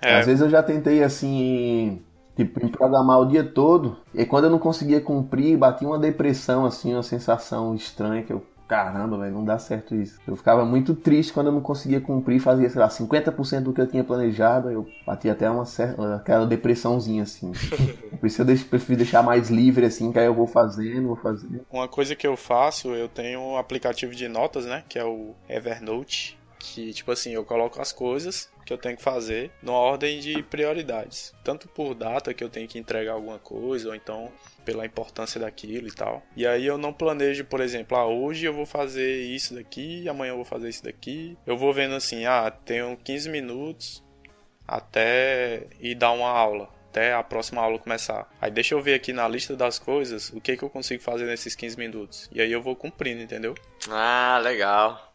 S3: É. Às vezes eu já tentei assim, tipo, em programar o dia todo, e quando eu não conseguia cumprir, batia uma depressão, assim, uma sensação estranha que eu caramba, velho, não dá certo isso. Eu ficava muito triste quando eu não conseguia cumprir, fazia, sei lá, 50% do que eu tinha planejado, eu batia até uma certa, aquela depressãozinha, assim. Por isso eu deixo, prefiro deixar mais livre, assim, que aí eu vou fazendo, vou fazendo.
S2: Uma coisa que eu faço, eu tenho um aplicativo de notas, né, que é o Evernote, que, tipo assim, eu coloco as coisas que eu tenho que fazer numa ordem de prioridades. Tanto por data que eu tenho que entregar alguma coisa, ou então pela importância daquilo e tal. E aí eu não planejo, por exemplo, ah, hoje eu vou fazer isso daqui, amanhã eu vou fazer isso daqui. Eu vou vendo assim, ah, tenho 15 minutos até ir dar uma aula, até a próxima aula começar. Aí deixa eu ver aqui na lista das coisas o que, que eu consigo fazer nesses 15 minutos. E aí eu vou cumprindo, entendeu?
S1: Ah, legal.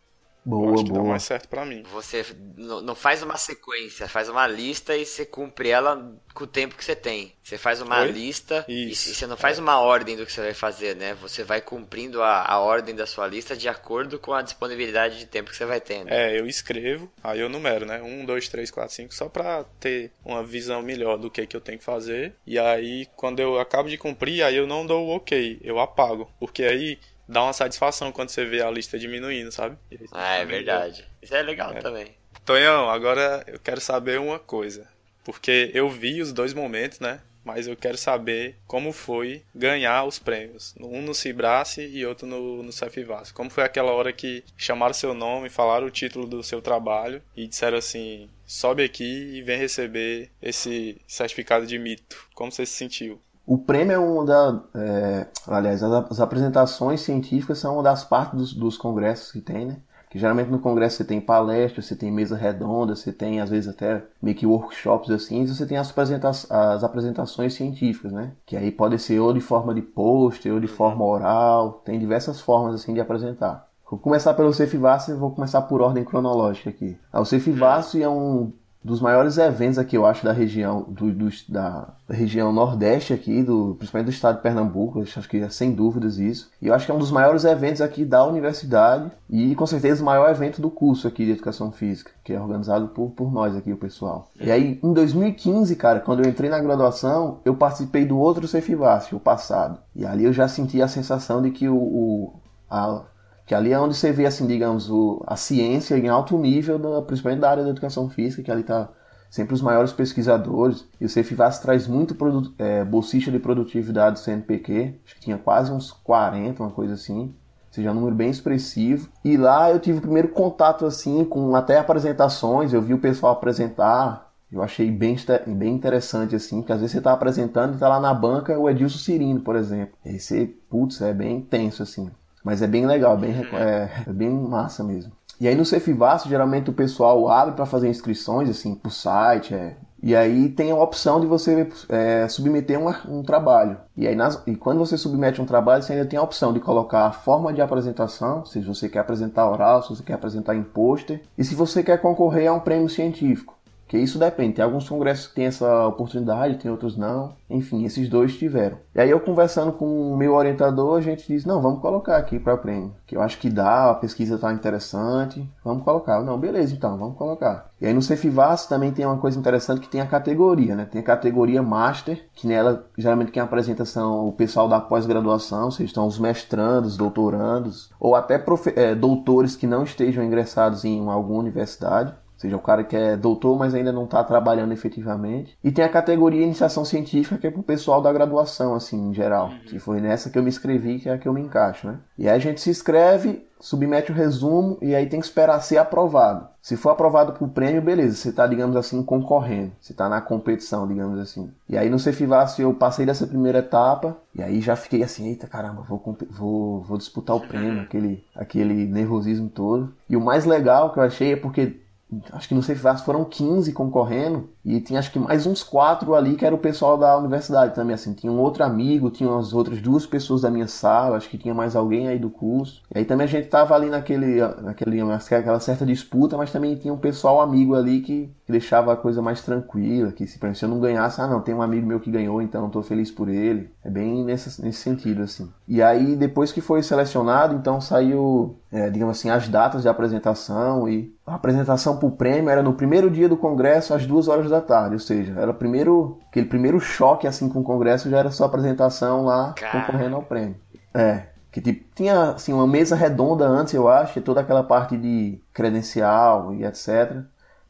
S3: Boa,
S2: acho que dá
S3: boa.
S2: mais certo pra mim.
S1: Você não faz uma sequência, faz uma lista e você cumpre ela com o tempo que você tem. Você faz uma
S2: Oi?
S1: lista e,
S2: Isso,
S1: e você não faz uma ordem do que você vai fazer, né? Você vai cumprindo a, a ordem da sua lista de acordo com a disponibilidade de tempo que você vai tendo.
S2: É, eu escrevo, aí eu numero, né? Um, dois, três, quatro, cinco, só pra ter uma visão melhor do que, que eu tenho que fazer. E aí, quando eu acabo de cumprir, aí eu não dou o ok, eu apago. Porque aí dá uma satisfação quando você vê a lista diminuindo, sabe?
S1: Ah, é verdade. Isso é legal também.
S2: Tonhão, agora eu quero saber uma coisa. Porque eu vi os dois momentos, né? Mas eu quero saber como foi ganhar os prêmios. Um no Cibrace e outro no, no Cefivas. Como foi aquela hora que chamaram seu nome, falaram o título do seu trabalho e disseram assim: sobe aqui e vem receber esse certificado de mito. Como você se sentiu?
S3: O prêmio é uma da. é, aliás, as, apresentações científicas são uma das partes dos, dos congressos que tem, né? Que geralmente no congresso você tem palestra, você tem mesa redonda, você tem às vezes até meio que workshops assim, e você tem as, apresenta as apresentações científicas, né? Que aí pode ser ou de forma de pôster, ou de forma oral, tem diversas formas assim de apresentar. Vou começar pelo Cefivas e vou começar por ordem cronológica aqui. Ah, O Cefivas é um dos maiores eventos aqui, eu acho, da região do, do- da região nordeste aqui, do, principalmente do estado de Pernambuco, acho que é sem dúvidas isso. E eu acho que é um dos maiores eventos aqui da universidade e com certeza o maior evento do curso aqui de Educação Física, que é organizado por, por nós aqui, o pessoal. E aí, em 2015, cara, quando eu entrei na graduação, eu participei do outro Cefivas, o passado. E ali eu já senti a sensação de que o, o a, que ali é onde você vê, assim, digamos, o, a ciência em alto nível, da- principalmente da área da educação física, que ali está sempre os maiores pesquisadores. E o Cefivas traz muito é, bolsista de produtividade do CNPq, acho que tinha quase uns 40, uma coisa assim. Ou seja, um número bem expressivo. E lá eu tive o primeiro contato, assim, com até apresentações, eu vi o pessoal apresentar, eu achei bem, bem interessante, assim, que às vezes você tá apresentando e tá lá na banca o Edilson Cirino, por exemplo. E você, putz, é bem tenso, assim. Mas é bem legal, bem, reco- é, é bem massa mesmo. E aí no Cefivas, geralmente o pessoal abre para fazer inscrições, assim, pro site, é. E aí tem a opção de você é, submeter um, um trabalho. E aí nas- e quando você submete um trabalho, você ainda tem a opção de colocar a forma de apresentação, se você quer apresentar oral, se você quer apresentar em pôster, e se você quer concorrer a um prêmio científico. Que isso depende. Tem alguns congressos que têm essa oportunidade, tem outros não. Enfim, esses dois tiveram. E aí eu conversando com o meu orientador, a gente disse, não, vamos colocar aqui para prêmio. Que eu acho que dá, a pesquisa tá interessante. Vamos colocar. Não, beleza então, vamos colocar. E aí no Cefivas também tem uma coisa interessante que tem a categoria, né? Tem a categoria Master, que nela geralmente quem apresenta são o pessoal da pós-graduação, seja, estão os mestrandos, doutorandos, ou até eh, doutores que não estejam ingressados em alguma universidade. Ou seja, o cara que é doutor, mas ainda não está trabalhando efetivamente. E tem a categoria Iniciação Científica, que é pro pessoal da graduação, assim, em geral. Que foi nessa que eu me inscrevi, que é a que eu me encaixo, né? E aí a gente se inscreve, submete o resumo, e aí tem que esperar ser aprovado. Se for aprovado pro prêmio, beleza, você tá, digamos assim, concorrendo. Você tá na competição, digamos assim. E aí no Cefivas eu passei dessa primeira etapa, e aí já fiquei assim, eita caramba, vou, vou, vou disputar o prêmio, aquele, aquele nervosismo todo. E o mais legal que eu achei é porque acho que no Cefivas foram 15 concorrendo e tinha acho que mais uns quatro ali que era o pessoal da universidade também assim. Tinha um outro amigo tinha as outras duas pessoas da minha sala acho que tinha mais alguém aí do curso. E aí também a gente tava ali naquele naquele aquela certa disputa mas também tinha um pessoal amigo ali que, que deixava a coisa mais tranquila que se, exemplo, se eu não ganhasse ah não tem um amigo meu que ganhou então eu tô feliz por ele é bem nesse, nesse sentido assim e aí depois que foi selecionado então saiu é, digamos assim as datas de apresentação e a apresentação para o prêmio era no primeiro dia do congresso às duas horas da tarde, ou seja, era primeiro, aquele primeiro choque assim com o congresso já era sua apresentação lá concorrendo ao prêmio. É, que tipo, tinha assim uma mesa redonda antes, eu acho, e toda aquela parte de credencial e etc.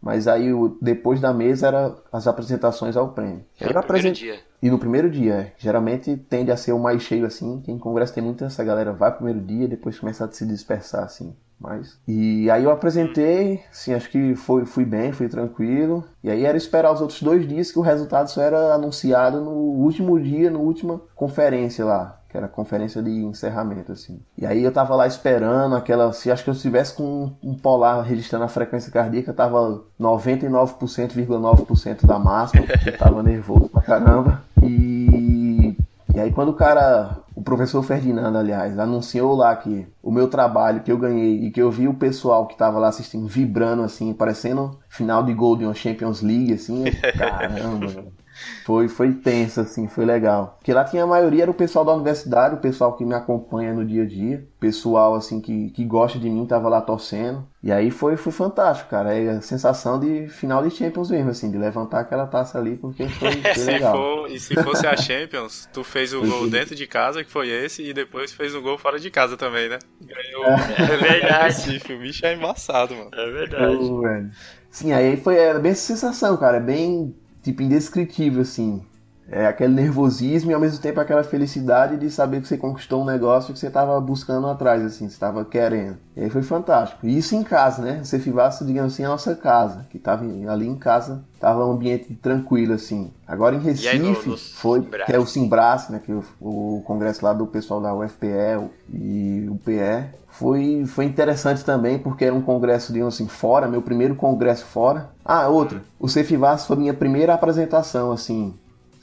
S3: Mas aí o- depois da mesa era as apresentações ao prêmio.
S1: Era
S3: Eu
S1: o primeiro dia.
S3: e no primeiro dia, é. geralmente tende a ser o mais cheio assim, que em congresso tem muita essa galera vai primeiro dia, depois começa a se dispersar assim. Mas e aí eu apresentei, assim, acho que foi fui bem, fui tranquilo. E aí era esperar os outros dois dias que o resultado só era anunciado no último dia, na última conferência lá, que era a conferência de encerramento assim. E aí eu tava lá esperando aquela, se acho que eu estivesse com um polar registrando a frequência cardíaca, eu tava 99,9% da máxima, eu tava nervoso pra caramba. E e aí quando o cara, o professor Ferdinando, aliás, anunciou lá que o meu trabalho que eu ganhei e que eu vi o pessoal que tava lá assistindo vibrando assim, parecendo final de gol de uma Champions League, assim, caramba. Foi, foi tenso, assim, foi legal. Porque lá tinha a maioria era o pessoal da universidade, o pessoal que me acompanha no dia a dia, pessoal, assim, que, que gosta de mim, tava lá torcendo. E aí foi, foi fantástico, cara. É a sensação de final de Champions mesmo, assim, de levantar aquela taça ali, porque foi, foi
S2: se
S3: legal.
S2: For, e se fosse a Champions, tu fez o gol dentro de casa, que foi esse, e depois fez um gol fora de casa também, né? Ganhou.
S1: É verdade.
S2: Recife. O bicho é embaçado, mano.
S1: É verdade.
S3: Pô, velho. Sim, aí foi é, bem essa sensação, cara. É bem, tipo, indescritível, assim. É aquele nervosismo e ao mesmo tempo aquela felicidade de saber que você conquistou um negócio que você estava buscando atrás, assim, você estava querendo. E aí foi fantástico. E isso em casa, né? Você Cefivaço, digamos assim, a nossa casa, que estava ali em casa, estava um ambiente tranquilo, assim. Agora em
S1: E aí, no-
S3: Recife,
S1: no
S3: foi,
S1: Simbrás?
S3: que é o Simbrás, né? Que é o, o congresso lá do pessoal da UFPE e o PE. Foi, foi interessante também, porque era um congresso, digamos assim, fora, meu primeiro congresso fora. Ah, outra. O Cefivas foi minha primeira apresentação, assim,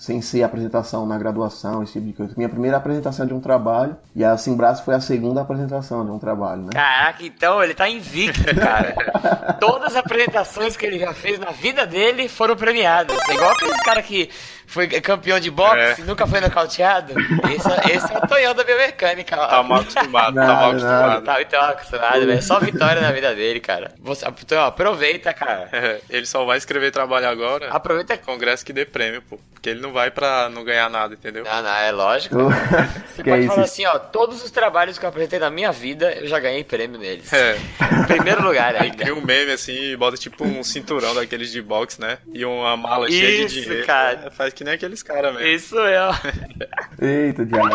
S3: sem ser apresentação na graduação, esse tipo de coisa. Minha primeira apresentação de um trabalho e a Simbrás foi a segunda apresentação de um trabalho, né?
S1: Caraca, então ele tá invicto, cara. Todas as apresentações que ele já fez na vida dele foram premiadas. É igual aquele cara que foi campeão de boxe
S2: É.
S1: nunca foi nocauteado. Esse, esse é o Tonhão da biomecânica. ó.
S2: Tá mal acostumado, tá mal acostumado.
S1: Tá então acostumado, velho. Só vitória na vida dele, cara. Você, então, aproveita, cara.
S2: É, ele só vai escrever trabalho agora.
S1: Aproveita.
S2: Congresso que dê prêmio, pô. Porque ele não vai pra não ganhar nada, entendeu?
S1: Não, não, é lógico. Você
S3: que
S1: pode
S3: é
S1: falar
S3: isso?
S1: assim, ó, todos os trabalhos que eu apresentei na minha vida, eu já ganhei prêmio neles.
S2: É.
S1: Em primeiro lugar
S2: Aí
S1: ainda.
S2: cria um meme assim e bota tipo um cinturão daqueles de boxe, né? E uma mala cheia de
S1: Isso,
S2: dinheiro.
S1: cara.
S2: É, faz que nem aqueles caras mesmo.
S1: Isso eu.
S3: Eita, diabo.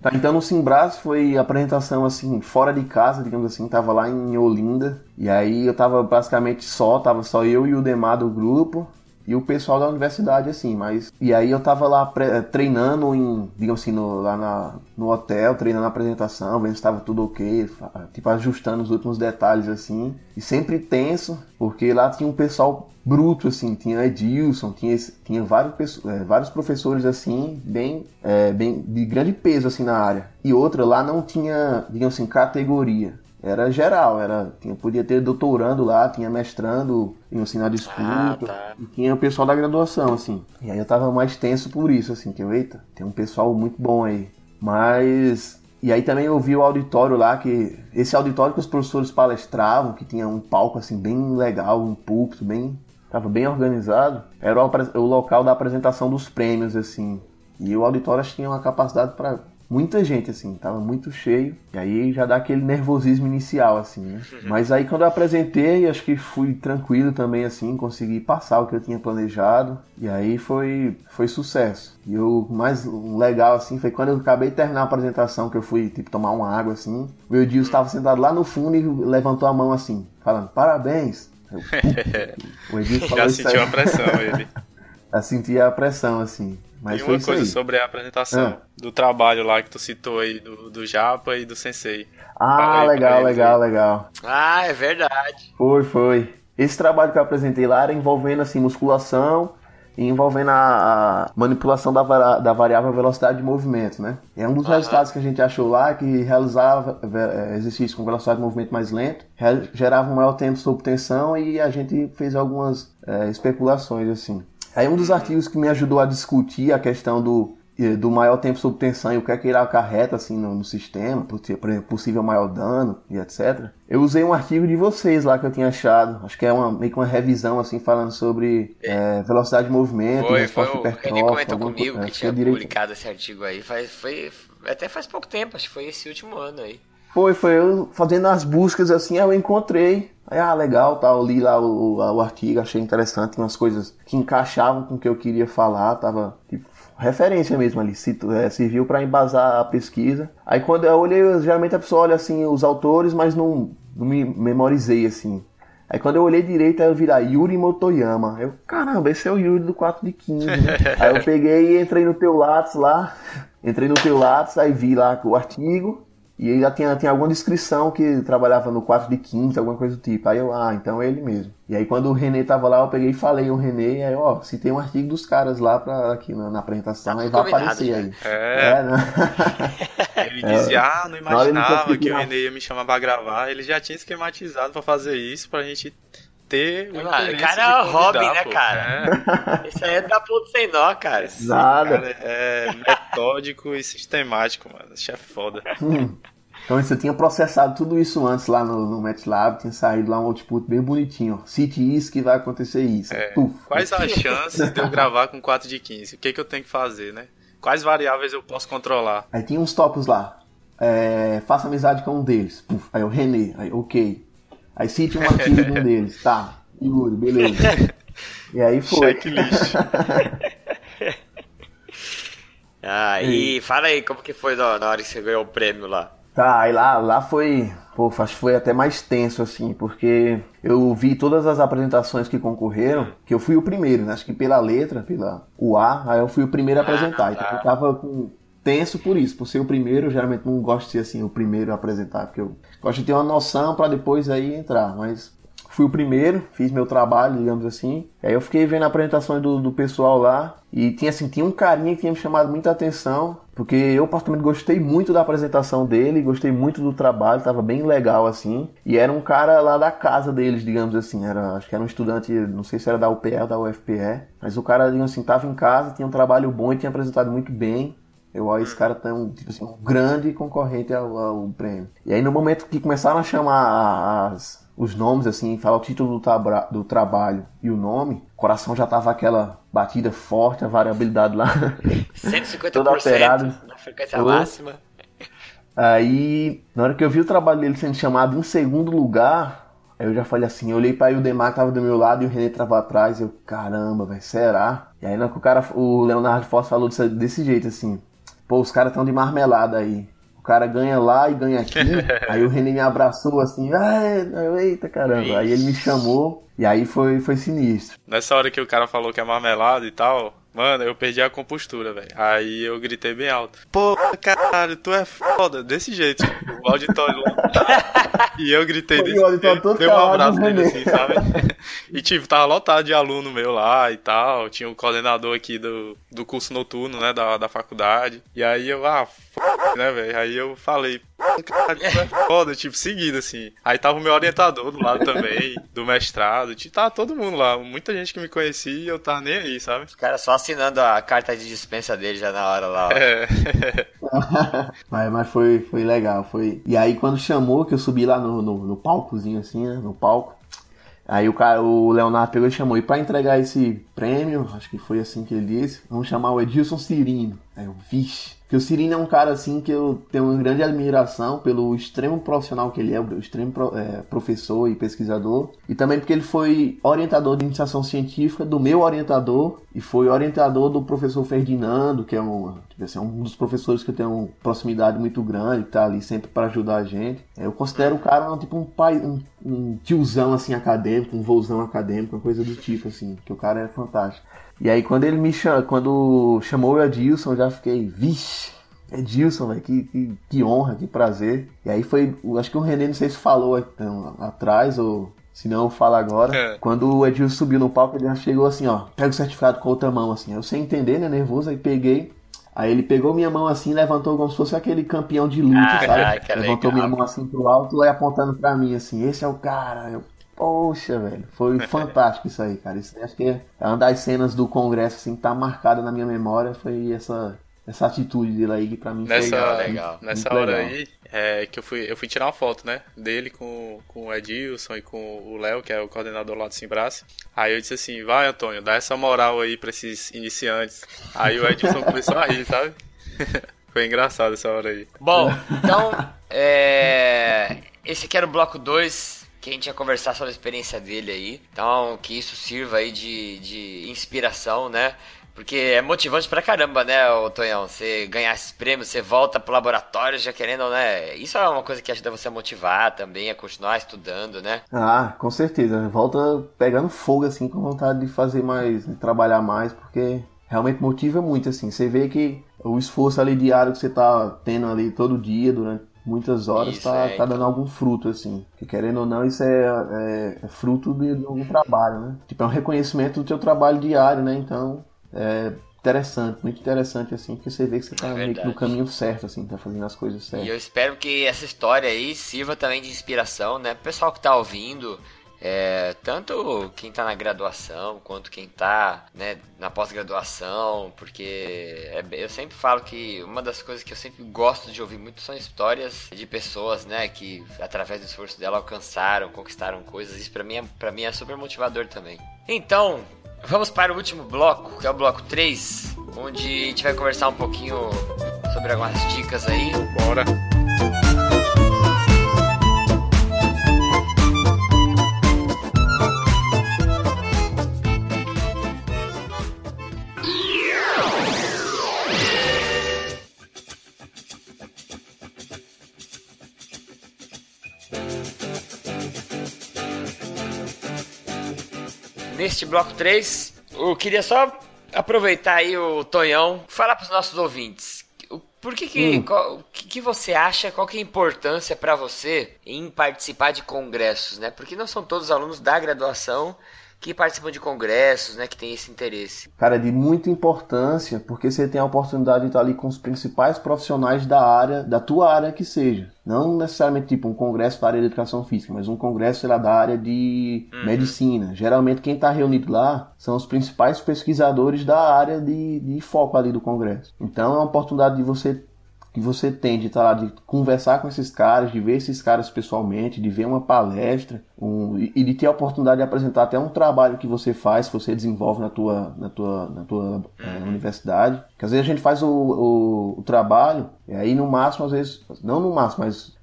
S3: Tá, então no Simbrás foi apresentação assim, fora de casa, digamos assim, tava lá em Olinda. E aí eu tava basicamente só, tava só eu e o Demar do grupo e o pessoal da universidade, assim, mas. E aí eu tava lá pre- treinando em, digamos assim, no- lá na- no hotel, treinando a apresentação, vendo se tava tudo ok, tipo, ajustando os últimos detalhes, assim. E sempre tenso, porque lá tinha um pessoal bruto, assim, tinha Edilson, tinha, tinha vários, eh, vários professores, assim, bem, eh, bem de grande peso, assim, na área. E outra, lá não tinha, digamos assim, categoria. Era geral, era, tinha, podia ter doutorando lá, tinha mestrando, tinha na disputa,
S1: Ah, tá.
S3: e tinha o pessoal da graduação, assim. E aí eu tava mais tenso por isso, assim, que eu, eita, tem um pessoal muito bom aí. Mas. E aí também eu vi o auditório lá, que. Esse auditório que os professores palestravam, que tinha um palco assim bem legal, um púlpito bem. Tava bem organizado. Era o, o local da apresentação dos prêmios, assim. E o auditório tinha uma capacidade para muita gente, assim, tava muito cheio. E aí já dá aquele nervosismo inicial, assim, né? Mas aí quando eu apresentei, acho que fui tranquilo também, assim, consegui passar o que eu tinha planejado. E aí foi, foi sucesso. E o mais legal, assim, foi quando eu acabei de terminar a apresentação, que eu fui, tipo, tomar uma água, assim. Meu Edilson estava sentado lá no fundo e levantou a mão, assim, falando, parabéns. O falou
S2: Já
S3: isso
S2: sentiu
S3: aí.
S2: a pressão ele.
S3: Eu senti a pressão, assim. Mas
S2: e
S3: foi
S2: uma
S3: isso
S2: coisa
S3: aí.
S2: sobre a apresentação
S3: Ah.
S2: do trabalho lá que tu citou aí, do, do Japa e do Sensei.
S3: Ah,
S2: aí
S3: legal, legal, legal.
S1: Ah, é verdade.
S3: Foi, foi. Esse trabalho que eu apresentei lá era envolvendo assim musculação envolvendo a, a manipulação da, vara- da variável velocidade de movimento, né? É um dos
S1: Aham.
S3: resultados que a gente achou lá que realizava eh, exercício com velocidade de movimento mais lento, gerava um maior tempo sob tensão e a gente fez algumas eh, especulações assim. Aí um dos artigos que me ajudou a discutir a questão do do maior tempo sob tensão e o que é que ele acarreta assim no, no sistema, por por exemplo, possível maior dano e etc. Eu usei um artigo de vocês lá que eu tinha achado, acho que é uma, meio que uma revisão assim falando sobre eh, velocidade de movimento,
S1: Foi, foi
S3: resposta
S1: o René
S3: hipertrófica,
S1: comentou
S3: alguma
S1: comigo
S3: coisa,
S1: que tinha
S3: é direito-
S1: publicado esse artigo aí. Faz, foi, até faz pouco tempo, acho que foi esse último ano aí.
S3: Foi, foi eu fazendo as buscas assim, eu encontrei. Aí, ah, legal, tá, eu li lá o, o artigo, achei interessante, umas coisas que encaixavam com o que eu queria falar, tava tipo, referência mesmo ali, é, serviu para embasar a pesquisa. Aí quando eu olhei, geralmente a pessoa olha assim os autores, mas não, não me memorizei assim. Aí quando eu olhei direito, aí eu vi lá Yuri Motoyama. Eu, caramba, esse é o Yuri do 4 de 15, né? aí eu peguei e entrei no teu Lattes lá, entrei no teu Lattes, aí vi lá o artigo, E aí já tinha, tinha alguma descrição que trabalhava no 4 de quinta, alguma coisa do tipo. Aí eu, ah, então é ele mesmo. E aí quando o Renê tava lá, eu peguei e falei o Renê, aí ó, se tem um artigo dos caras lá pra, aqui na, na apresentação,
S1: Tá
S3: aí vai aparecer aí.
S2: É,
S3: né?
S2: ele dizia, ah, não
S3: ele não
S2: imaginava
S3: conseguia-
S2: que o René ia me chamar pra gravar. Ele já tinha esquematizado pra fazer isso, pra gente ter o
S1: Mano,
S2: interesse
S1: cara
S2: de
S1: é um hobby, né,
S2: pô.
S1: cara? Isso aí é da ponto sem nó, cara.
S3: Nada.
S2: Cara, é metódico e sistemático, mano. Isso é foda.
S3: Então você tinha processado tudo isso antes lá no, no MATLAB, tinha saído lá um output bem bonitinho, ó. Cite isso que vai acontecer isso.
S2: É.
S3: Puf.
S2: Quais as chances de eu gravar com 4 de 15? O que, que eu tenho que fazer, né? Quais variáveis eu posso controlar?
S3: Aí tinha uns tópicos lá. É, faça amizade com um deles. Puf. Aí o René, aí ok. Aí cite um artigo de um deles. Tá, Yuri, beleza. E aí foi.
S2: Checklist.
S1: Ah, e fala aí, como que foi na, na hora que você ganhou o prêmio lá?
S3: Tá, aí lá, lá foi. Pô, acho que foi até mais tenso, assim, porque eu vi todas as apresentações que concorreram, que eu fui o primeiro, né? Acho que pela letra, pela UA, aí eu fui o primeiro a apresentar. Então eu tava com. Tenso por isso, por ser o primeiro, eu geralmente não gosto de ser assim, o primeiro a apresentar, porque eu gosto de ter uma noção pra depois aí entrar, mas fui o primeiro, fiz meu trabalho, digamos assim. Aí eu fiquei vendo apresentações do, do pessoal lá e tinha assim, tinha um carinha que tinha me chamado muita atenção, porque eu particularmente gostei muito da apresentação dele, gostei muito do trabalho, tava bem legal assim. E era um cara lá da casa deles, digamos assim, era, acho que era um estudante, não sei se era da UPE ou da UFPE, mas o cara, digamos assim, tava em casa, tinha um trabalho bom e tinha apresentado muito bem. Eu, ó, esse cara tá um, tipo assim, um grande concorrente ao, ao prêmio. E aí no momento que começaram a chamar as, os nomes, assim, falar o título do, tabra- do trabalho e o nome, o coração já tava aquela batida forte, a variabilidade lá.
S1: 150%
S3: Todo alterado.
S1: na frequência
S3: Ô.
S1: máxima.
S3: Aí, na hora que eu vi o trabalho dele sendo chamado em segundo lugar, aí eu já falei assim, eu olhei pra Ildemar que tava do meu lado e o René tava atrás, eu, caramba, velho, será? E aí na hora que o cara, o Leonardo Foss falou desse, desse jeito assim, pô, os caras tão de marmelada aí. O cara ganha lá e ganha aqui. aí o René me abraçou assim, "Ah, eita caramba. Aí ele me chamou e aí foi, foi sinistro.
S2: Nessa hora que o cara falou que é marmelada e tal, mano, eu perdi a compostura, velho. Aí eu gritei bem alto. Pô, caralho, tu é foda. Desse jeito, tipo, o auditório lá. E eu gritei desse
S3: o auditório
S2: jeito. Dei um abraço nele
S3: né?
S2: assim, sabe? E tipo, tava lotado de aluno meu lá e tal. Tinha o coordenador aqui do, do curso noturno, né, da, da faculdade. E aí eu, ah, né, velho? Aí eu falei, caralho, é foda, tipo, seguido assim. Aí tava o meu orientador do lado também, do mestrado. Tipo, tava todo mundo lá. Muita gente que me conhecia e eu tava nem aí, sabe?
S1: Os caras só assinando a carta de dispensa dele já na hora lá. ó.
S2: É.
S3: mas, mas foi, foi legal, foi. E aí quando chamou, que eu subi lá no, no, no palcozinho assim, né? No palco. Aí o cara, o Leonardo pegou e chamou. E pra entregar esse prêmio, acho que foi assim que ele disse, vamos chamar o Edilson Cirino. Aí eu, vixe. Porque o Cirino é um cara assim que eu tenho uma grande admiração pelo extremo profissional que ele é, o extremo é, professor e pesquisador. E também porque ele foi orientador de iniciação científica do meu orientador e foi orientador do professor Ferdinando, que é um, tipo assim, um dos professores que eu tenho uma proximidade muito grande, que tá ali sempre para ajudar a gente. É, Eu considero o cara tipo um pai, um, um tiozão assim acadêmico, um vozão acadêmico, uma coisa do tipo assim, que o cara é fantástico. E aí quando ele me chamou, quando chamou o Edilson, eu já fiquei, vixe, Edilson, velho, que, que, que honra, que prazer. E aí foi, acho que o René, não sei se falou então, atrás ou se não eu falo agora.
S2: É.
S3: Quando o Edilson subiu no palco, ele já chegou assim, ó, pega o certificado com a outra mão, assim. Eu sem entender, né, nervoso, aí peguei. Aí ele pegou minha mão assim, levantou como se fosse aquele campeão de luta,
S1: Ah,
S3: sabe?
S1: que
S3: levantou
S1: legal.
S3: minha mão assim pro alto e apontando pra mim, assim, esse é o cara. Eu, Poxa, velho, foi fantástico isso aí, cara. Isso acho que é uma das cenas do congresso, assim, que tá marcada na minha memória, foi essa, essa atitude dele aí, que pra mim
S2: Nessa,
S3: foi
S1: legal.
S3: muito
S2: nessa
S3: legal.
S2: hora aí, é que eu fui, eu fui tirar uma foto, né? Dele com, com o Edilson e com o Léo, que é o coordenador lá do Simbrace. Aí eu disse assim, vai Antônio, dá essa moral aí pra esses iniciantes. Aí o Edilson começou a rir, sabe? Foi engraçado essa hora aí.
S1: Bom, então, é... esse aqui era o bloco 2, que a gente ia conversar sobre a experiência dele aí. Então, que isso sirva aí de, de inspiração, né? Porque é motivante pra caramba, né, ô Tonhão? Você ganhar esses prêmios, você volta pro laboratório já querendo, né? Isso é uma coisa que ajuda você a motivar também, a continuar estudando, né?
S3: Ah, com certeza. Volta pegando fogo, assim, com vontade de fazer mais, de trabalhar mais, porque realmente motiva muito, assim. Você vê que o esforço ali diário que você tá tendo ali todo dia, durante muitas horas,
S1: Isso,
S3: tá,
S1: é,
S3: tá
S1: então.
S3: dando algum fruto, assim. Que querendo ou não, isso é, é- é fruto de, de algum trabalho, né? Tipo, é um reconhecimento do teu trabalho diário, né? Então, é interessante, muito interessante, assim, porque você vê que você tá
S1: É
S3: no caminho certo, assim, tá fazendo as coisas
S1: E
S3: certas.
S1: eu espero que essa história aí sirva também de inspiração, né? Pro pessoal que tá ouvindo, é, tanto quem tá na graduação quanto quem tá né, na pós-graduação, porque é eu sempre falo que uma das coisas que eu sempre gosto de ouvir muito são histórias de pessoas, né, que através do esforço dela alcançaram, conquistaram coisas. Isso pra mim é, pra mim é super motivador também. Então, vamos para o último bloco, que é o bloco 3, onde a gente vai conversar um pouquinho sobre algumas dicas aí.
S2: Bora.
S1: Neste bloco 3, eu queria só aproveitar aí o Tonhão, falar para os nossos ouvintes. o- Por que que, qual- o que que você acha, qual que é a importância para você em participar de congressos, né? Porque não são todos os alunos da graduação que participam de congressos, né, que tem esse interesse.
S3: Cara, é de muita importância, porque você tem a oportunidade de estar ali com os principais profissionais da área, da tua área que seja. Não necessariamente tipo um congresso da área de educação física, mas um congresso, lá, da área de medicina. Geralmente quem está reunido lá são os principais pesquisadores da área de, de foco ali do congresso. Então é uma oportunidade de você que você tem de estar lá, de conversar com esses caras, de ver esses caras pessoalmente, de ver uma palestra um- e de ter a oportunidade de apresentar até um trabalho que você faz, que você desenvolve na tua, na tua, na tua eh, universidade. Porque às vezes a gente faz o, o, o trabalho e aí no máximo, às vezes, não no máximo, mas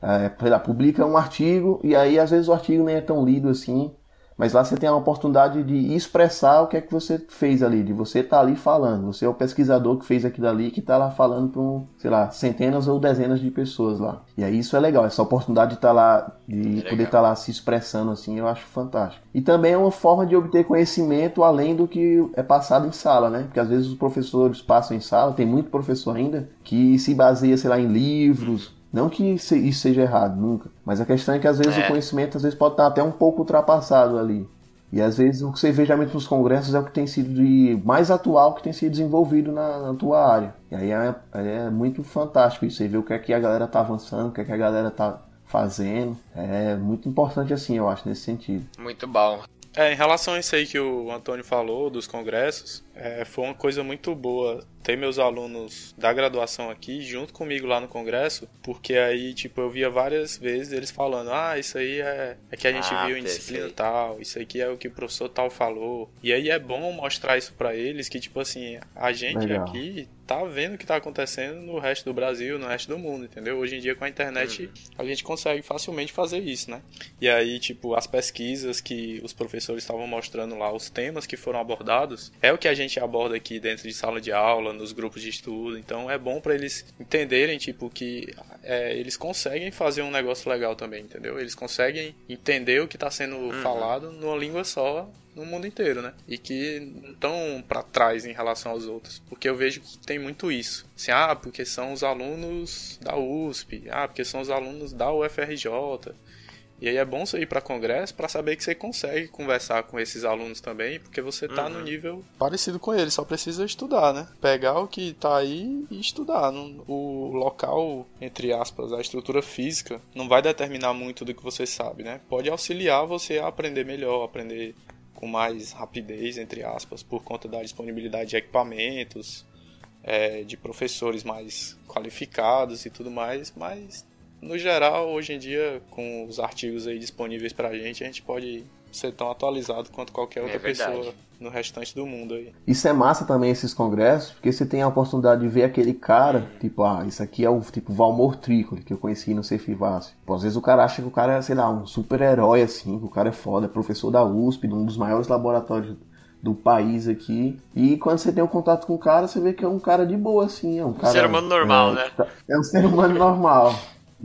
S3: lá, publica um artigo e aí às vezes o artigo nem é tão lido assim. Mas lá você tem a oportunidade de expressar o que é que você fez ali, de você estar ali falando. Você é o pesquisador que fez aquilo ali, que está lá falando para, um, sei lá, centenas ou dezenas de pessoas lá. E aí isso é legal, essa oportunidade de estar lá, de
S1: legal.
S3: poder estar lá se expressando assim, eu acho fantástico. E também é uma forma de obter conhecimento além do que é passado em sala, né? Porque às vezes os professores passam em sala, tem muito professor ainda que se baseia, sei lá, em livros, não que isso seja errado, nunca. Mas a questão é que às vezes
S1: É.
S3: o conhecimento às vezes pode estar até um pouco ultrapassado ali. E às vezes o que você vê geralmente nos congressos é o que tem sido de mais atual que tem sido desenvolvido na, na tua área. E aí é, é muito fantástico isso. Você vê o que é que a galera tá avançando, o que é que a galera tá fazendo. É muito importante assim, eu acho, nesse sentido.
S1: Muito bom.
S2: É, em relação a isso aí que o Antônio falou, dos congressos, é, foi uma coisa muito boa ter meus alunos da graduação aqui junto comigo lá no congresso, porque aí, tipo, eu via várias vezes eles falando, ah, isso aí é, é que a gente
S1: Ah,
S2: viu em disciplina tal, isso aqui é o que o professor tal falou. E aí é bom mostrar isso pra eles, que, tipo assim, a gente
S3: Legal.
S2: aqui tá vendo o que tá acontecendo no resto do Brasil, no resto do mundo, entendeu? Hoje em dia com a internet a gente consegue facilmente fazer isso, né? E aí, tipo, as pesquisas que os professores estavam mostrando lá, os temas que foram abordados, é o que a gente aborda aqui dentro de sala de aula, nos grupos de estudo. Então é bom pra eles entenderem, tipo, que é, eles conseguem fazer um negócio legal também, entendeu? Eles conseguem entender o que tá sendo falado numa língua só no mundo inteiro, né? E que não estão para trás em relação aos outros. Porque eu vejo que tem muito isso. Assim, ah, porque são os alunos da USP, ah, porque são os alunos da UFRJ. E aí é bom você ir para congresso para saber que você consegue conversar com esses alunos também, porque você tá no nível parecido com eles, só precisa estudar, né? Pegar o que tá aí e estudar. O local, entre aspas, a estrutura física, não vai determinar muito do que você sabe, né? Pode auxiliar você a aprender melhor, aprender com mais rapidez, entre aspas, por conta da disponibilidade de equipamentos, é, de professores mais qualificados e tudo mais, mas no geral, hoje em dia, com os artigos aí disponíveis pra gente, a gente pode ser tão atualizado quanto qualquer outra
S1: verdade.
S2: pessoa no restante do mundo aí.
S3: Isso é massa também, esses congressos, porque você tem a oportunidade de ver aquele cara, tipo, ah, isso aqui é o tipo Valmor Trícoli, que eu conheci no Cefivácio. Pô, às vezes o cara acha que o cara é, sei lá, um super-herói, assim, que o cara é foda, é professor da USP, de um dos maiores laboratórios do país aqui. E quando você tem um contato com o cara, você vê que é um cara de boa, assim, é um cara...
S1: ser humano normal,
S3: é,
S1: né?
S3: É um ser humano normal.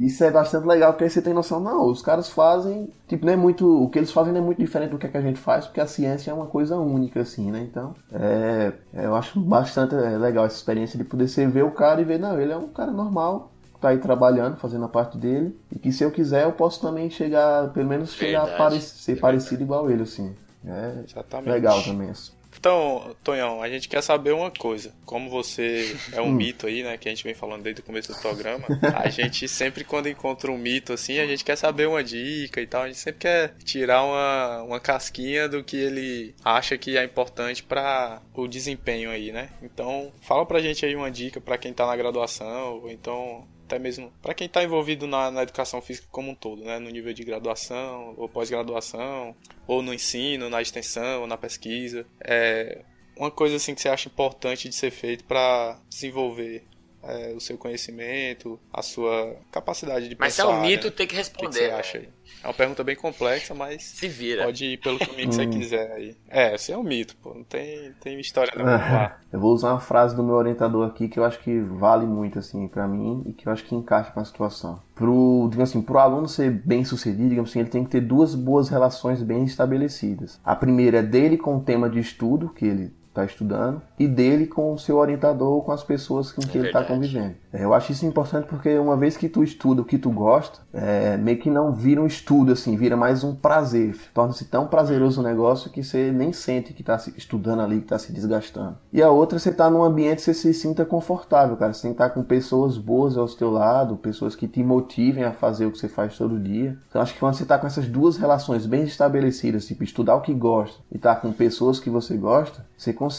S3: Isso é bastante legal, porque aí você tem noção, não, os caras fazem, tipo, não é muito, o que eles fazem não é muito diferente do que, é que a gente faz, porque a ciência é uma coisa única, assim, né? Então, é, eu acho bastante é, legal essa experiência de poder você ver o cara e ver, não, ele é um cara normal, tá aí trabalhando, fazendo a parte dele, e que se eu quiser eu posso também chegar, pelo menos chegar a
S1: Verdade.
S3: pare- ser parecido igual ele, assim. É
S2: Exatamente.
S3: legal também isso.
S2: Então, Tonhão, a gente quer saber uma coisa. Como você é um mito aí, né, que a gente vem falando desde o começo do programa, a gente sempre quando encontra um mito assim, a gente quer saber uma dica e tal, a gente sempre quer tirar uma, uma casquinha do que ele acha que é importante para o desempenho aí, né? Então, fala pra gente aí uma dica pra quem tá na graduação, ou então até mesmo para quem está envolvido na, na educação física como um todo, né? no nível de graduação ou pós-graduação, ou no ensino, na extensão, ou na pesquisa. É uma coisa assim que você acha importante de ser feito para desenvolver é, o seu conhecimento, a sua capacidade de
S1: Mas é
S2: pensar.
S1: um mito,
S2: né?
S1: tem que
S2: O que, que
S1: responder.
S2: você
S1: né?
S2: acha aí? É uma pergunta bem complexa, mas
S1: Se vira.
S2: pode ir pelo caminho que você quiser aí. É, você é um mito, pô. Não tem, tem história não. Lá.
S3: Eu vou usar uma frase do meu orientador aqui que eu acho que vale muito assim para mim e que eu acho que encaixa com a situação. Pro, digamos assim, pro aluno ser bem sucedido, digamos assim, ele tem que ter duas boas relações bem estabelecidas. A primeira é dele com o tema de estudo que ele está estudando e dele com o seu orientador ou com as pessoas com que ele está convivendo. É, eu acho isso importante porque uma vez que tu estuda o que tu gosta, é, meio que não vira um estudo assim, vira mais um prazer. Torna-se tão prazeroso o negócio que você nem sente que está estudando ali, que está se desgastando. E a outra, você está num ambiente que você se sinta confortável, cara. Você tem que estar com pessoas boas ao seu lado, pessoas que te motivem a fazer o que você faz todo dia. Então acho que quando você está com essas duas relações bem estabelecidas, tipo estudar o que gosta e estar com pessoas que você gosta, você consegue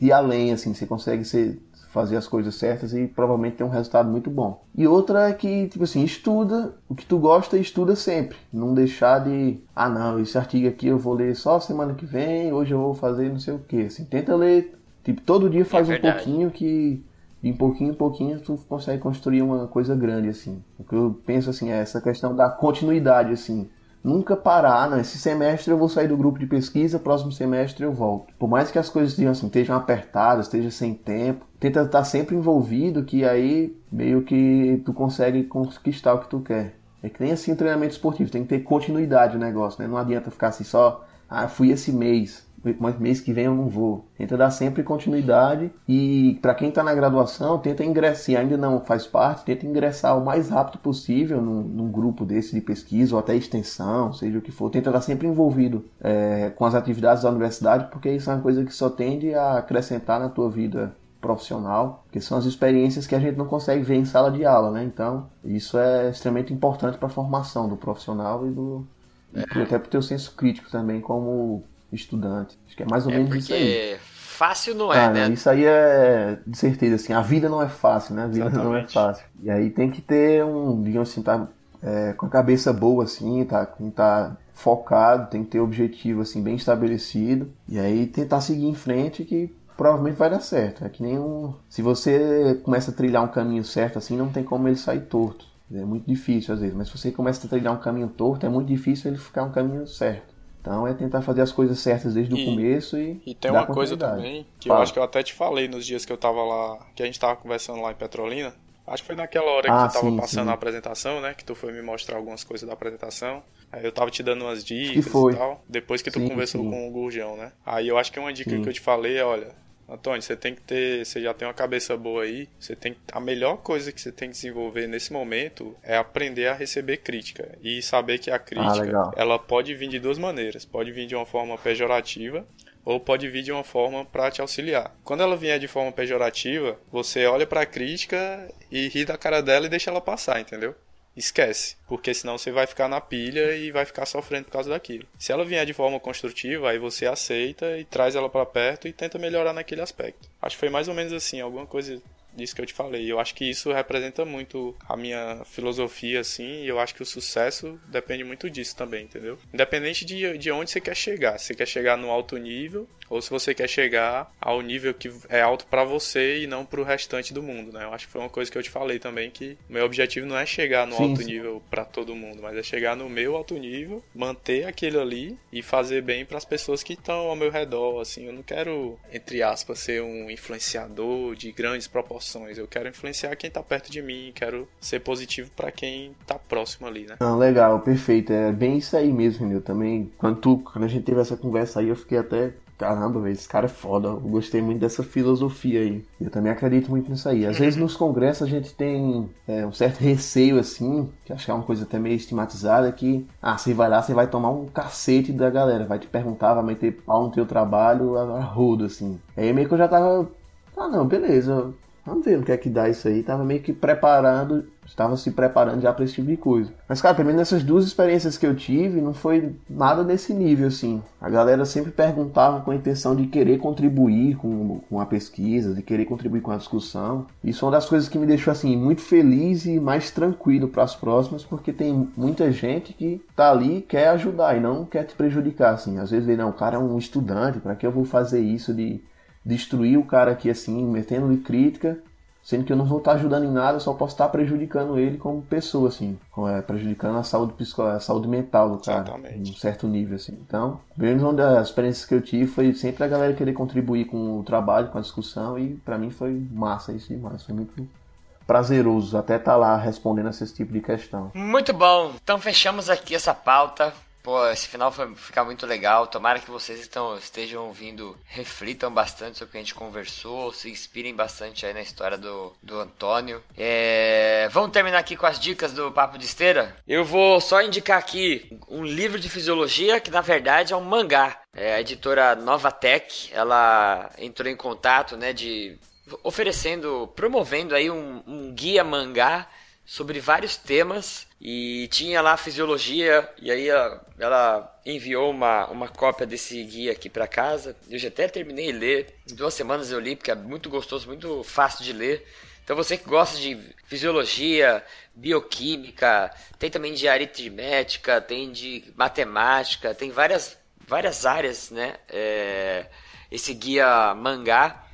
S3: ir além, assim, você consegue ser, fazer as coisas certas e provavelmente ter um resultado muito bom. E outra é que, tipo assim, estuda o que tu gosta e estuda sempre. Não deixar de, ah não, esse artigo aqui eu vou ler só semana que vem, hoje eu vou fazer não sei o que. Assim, tenta ler, tipo, todo dia faz um
S1: verdade.
S3: pouquinho que de pouquinho em pouquinho tu consegue construir uma coisa grande, assim. O que eu penso, assim, é essa questão da continuidade, assim. Nunca parar, não. Esse semestre eu vou sair do grupo de pesquisa, próximo semestre eu volto. Por mais que as coisas digamos assim, estejam apertadas, esteja sem tempo, tenta estar sempre envolvido, que aí meio que tu consegue conquistar o que tu quer. É que nem assim treinamento esportivo, tem que ter continuidade o negócio, né? Não adianta ficar assim só, ah, fui esse mês, mas mês que vem eu não vou. Tenta dar sempre continuidade e para quem está na graduação, tenta ingressar, se ainda não faz parte, tenta ingressar o mais rápido possível num, num grupo desse de pesquisa ou até extensão, seja o que for. Tenta estar sempre envolvido é, com as atividades da universidade, porque isso é uma coisa que só tende a acrescentar na tua vida profissional, que são as experiências que a gente não consegue ver em sala de aula, né? Então, isso é extremamente importante para a formação do profissional e do e até para o teu senso crítico também como estudante. Acho que é mais ou
S1: É
S3: menos isso aí.
S1: porque fácil não é,
S3: Ah,
S1: né?
S3: Isso aí é de certeza, assim, a vida não é fácil, né? A vida não é
S2: Exatamente.
S3: fácil. E aí tem que ter um, digamos assim, tá é, com a cabeça boa, assim, tá, tá focado, tem que ter objetivo, assim, bem estabelecido. E aí tentar seguir em frente que provavelmente vai dar certo. É que nem um... Se você começa a trilhar um caminho certo, assim, não tem como ele sair torto. É muito difícil às vezes, mas se você começa a trilhar um caminho torto, é muito difícil ele ficar um caminho certo. Então é tentar fazer as coisas certas desde o começo e.
S2: E tem uma coisa também, que eu
S3: Fala.
S2: acho que eu até te falei nos dias que eu tava lá, que a gente tava conversando lá em Petrolina. Acho que foi naquela hora que
S3: Ah,
S2: tu tava
S3: sim,
S2: passando
S3: sim.
S2: a apresentação, né? Que tu foi me mostrar algumas coisas da apresentação. Aí eu tava te dando umas dicas
S3: foi.
S2: e tal. Depois que tu
S3: Sim,
S2: conversou com o Gurjão, né? Aí eu acho que uma dica que eu te falei é, olha, Antônio, você tem que ter, você já tem uma cabeça boa aí, você tem a melhor coisa que você tem que desenvolver nesse momento é aprender a receber crítica e saber que a crítica,
S3: legal.
S2: ela pode vir de duas maneiras, pode vir de uma forma pejorativa ou pode vir de uma forma para te auxiliar. Quando ela vier de forma pejorativa, você olha para a crítica e ri da cara dela e deixa ela passar, entendeu? Esquece, porque senão você vai ficar na pilha e vai ficar sofrendo por causa daquilo. Se ela vier de forma construtiva, aí você aceita e traz ela para perto e tenta melhorar naquele aspecto. Acho que foi mais ou menos assim, alguma coisa disso que eu te falei. Eu acho que isso representa muito a minha filosofia, assim, e eu acho que o sucesso depende muito disso também, entendeu? Independente de, de onde você quer chegar. Se você quer chegar no alto nível, ou se você quer chegar ao nível que é alto pra você e não pro restante do mundo, né? Eu acho que foi uma coisa que eu te falei também, que o meu objetivo não é chegar no
S3: Sim,
S2: alto
S3: sim.
S2: nível pra todo mundo, mas é chegar no meu alto nível, manter aquele ali e fazer bem pras pessoas que estão ao meu redor, assim. Eu não quero, entre aspas, ser um influenciador de grandes proporções. Eu quero influenciar quem tá perto de mim, quero ser positivo pra quem tá próximo ali, né?
S3: Não, legal, perfeito. É bem isso aí mesmo, Renil. Também, quando, tu, quando a gente teve essa conversa aí, eu fiquei até caramba, velho, esse cara é foda. Eu gostei muito dessa filosofia aí. Eu também acredito muito nisso aí. Às vezes nos congressos a gente tem é, um certo receio, assim, que acho que é uma coisa até meio estigmatizada, que, ah, você vai lá, você vai tomar um cacete da galera, vai te perguntar, vai meter pau no teu trabalho, a, a rodo, assim. Aí meio que eu já tava, ah, não, beleza, Vamos ver o que é que dá isso aí. Tava meio que preparando, estava se preparando já para esse tipo de coisa. Mas, cara, também nessas duas experiências que eu tive, não foi nada nesse nível, assim. A galera sempre perguntava com a intenção de querer contribuir com, com a pesquisa, de querer contribuir com a discussão. Isso é uma das coisas que me deixou, assim, muito feliz e mais tranquilo para as próximas, porque tem muita gente que tá ali quer ajudar e não quer te prejudicar, assim. Às vezes, não, o cara é um estudante, para que eu vou fazer isso de destruir o cara aqui assim, metendo-lhe crítica, sendo que eu não vou estar ajudando em nada, eu só posso estar prejudicando ele como pessoa, assim, é, prejudicando a saúde psicológica, a saúde mental do cara, em um certo nível, assim. Então, menos uma das experiências que eu tive foi sempre a galera querer contribuir com o trabalho, com a discussão, e para mim foi massa isso demais, foi muito prazeroso até estar tá lá respondendo esse tipo de questão.
S1: Muito bom. Então fechamos aqui essa pauta. Pô, esse final foi ficar muito legal. Tomara que vocês estão, estejam ouvindo, reflitam bastante sobre o que a gente conversou, se inspirem bastante aí na história do, do Antônio. É... Vamos terminar aqui com as dicas do Papo de Esteira? Eu vou só indicar aqui um livro de fisiologia que na verdade é um mangá. É a editora Novatec, ela entrou em contato, né, de oferecendo, promovendo aí um, um guia mangá sobre vários temas e tinha lá fisiologia e aí ela, ela enviou uma, uma cópia desse guia aqui para casa. Eu já até terminei de ler, em duas semanas eu li porque é muito gostoso, muito fácil de ler. Então você que gosta de fisiologia, bioquímica, tem também de aritmética, tem de matemática, tem várias, várias áreas, né? É, esse guia mangá.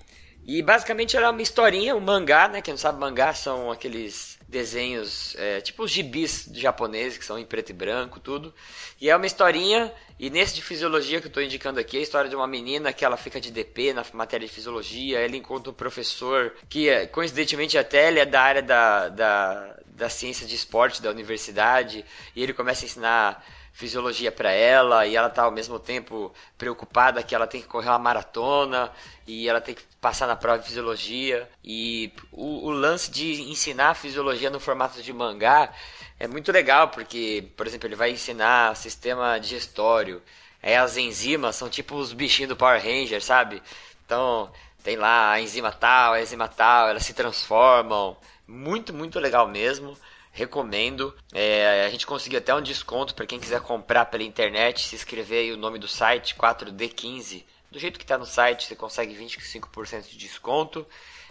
S1: E basicamente era uma historinha, um mangá, né? Quem não sabe mangá são aqueles desenhos, é, tipo os gibis japoneses, que são em preto e branco, tudo. E é uma historinha, e nesse de fisiologia que eu estou indicando aqui, é a história de uma menina que ela fica de DP na matéria de fisiologia, ela encontra um professor que, é, coincidentemente até, ele é da área da, da, da ciência de esporte da universidade, e ele começa a ensinar fisiologia para ela e ela tá ao mesmo tempo preocupada que ela tem que correr uma maratona e ela tem que passar na prova de fisiologia. E o, o lance de ensinar fisiologia no formato de mangá é muito legal porque, por exemplo, ele vai ensinar sistema digestório, aí as enzimas são tipo os bichinhos do Power Ranger, sabe? Então tem lá a enzima tal, a enzima tal, elas se transformam, muito muito legal mesmo recomendo. É, a gente conseguiu até um desconto para quem quiser comprar pela internet, se escrever aí o nome do site 4D15. Do jeito que está no site, você consegue 25% de desconto.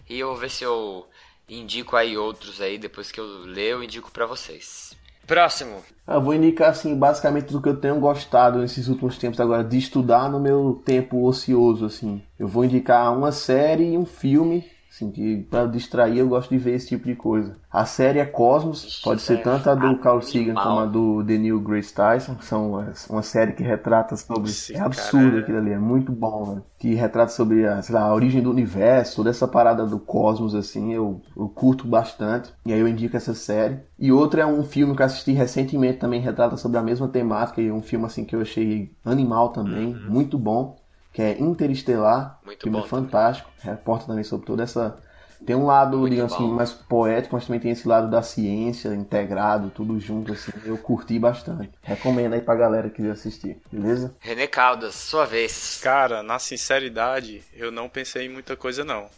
S1: E eu vou ver se eu indico aí outros aí, depois que eu ler, eu indico para vocês. Próximo.
S3: Eu vou indicar assim, basicamente do que eu tenho gostado nesses últimos tempos agora de estudar no meu tempo ocioso assim. Eu vou indicar uma série e um filme Assim, que para distrair eu gosto de ver esse tipo de coisa. A série é Cosmos, pode ser é tanto a do Carl Sagan como a do The Neil Grace Tyson, são é, uma série que retrata sobre. Sim, é absurdo cara, aquilo ali, é muito bom, né? Que retrata sobre a, lá, a origem do universo, toda essa parada do cosmos, assim, eu, eu curto bastante. E aí eu indico essa série. E outra é um filme que eu assisti recentemente, também retrata sobre a mesma temática, e um filme assim que eu achei animal também, uhum. muito bom que é Interestelar, Muito filme bom, fantástico, também. reporta também sobre toda essa tem um lado, Muito digamos assim, bom. assim, mais poético, mas também tem esse lado da ciência integrado, tudo junto, assim. Eu curti bastante. Recomendo aí pra galera que quiser assistir, beleza?
S1: René Caldas, sua vez.
S2: Cara, na sinceridade, eu não pensei em muita coisa, não.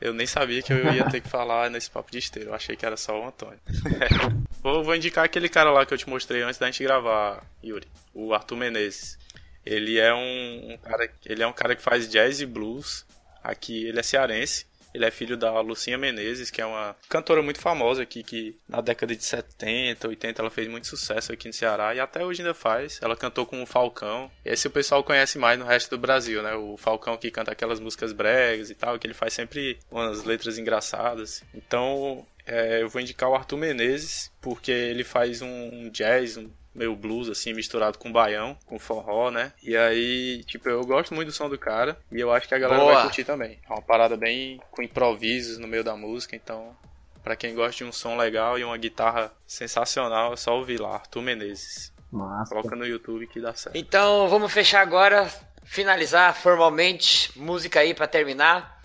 S2: Eu nem sabia que eu ia ter que falar nesse papo de esteiro. Eu achei que era só o Antônio. vou, vou indicar aquele cara lá que eu te mostrei antes da gente gravar, Yuri. O Arthur Menezes. Ele é um, um, cara, ele é um cara que faz jazz e blues. Aqui ele é cearense. Ele é filho da Lucinha Menezes, que é uma cantora muito famosa aqui, que na década de 70, 80 ela fez muito sucesso aqui no Ceará e até hoje ainda faz. Ela cantou com o Falcão. Esse o pessoal conhece mais no resto do Brasil, né? O Falcão que canta aquelas músicas bregas e tal, que ele faz sempre umas letras engraçadas. Então, é, eu vou indicar o Arthur Menezes, porque ele faz um jazz, um meio blues, assim, misturado com baião, com forró, né? E aí, tipo, eu gosto muito do som do cara e eu acho que a galera Boa. vai curtir também. É uma parada bem com improvisos no meio da música, então, para quem gosta de um som legal e uma guitarra sensacional, é só ouvir lá, Arthur Menezes. Massa. Coloca no YouTube que dá certo.
S1: Então, vamos fechar agora finalizar formalmente, música aí pra terminar.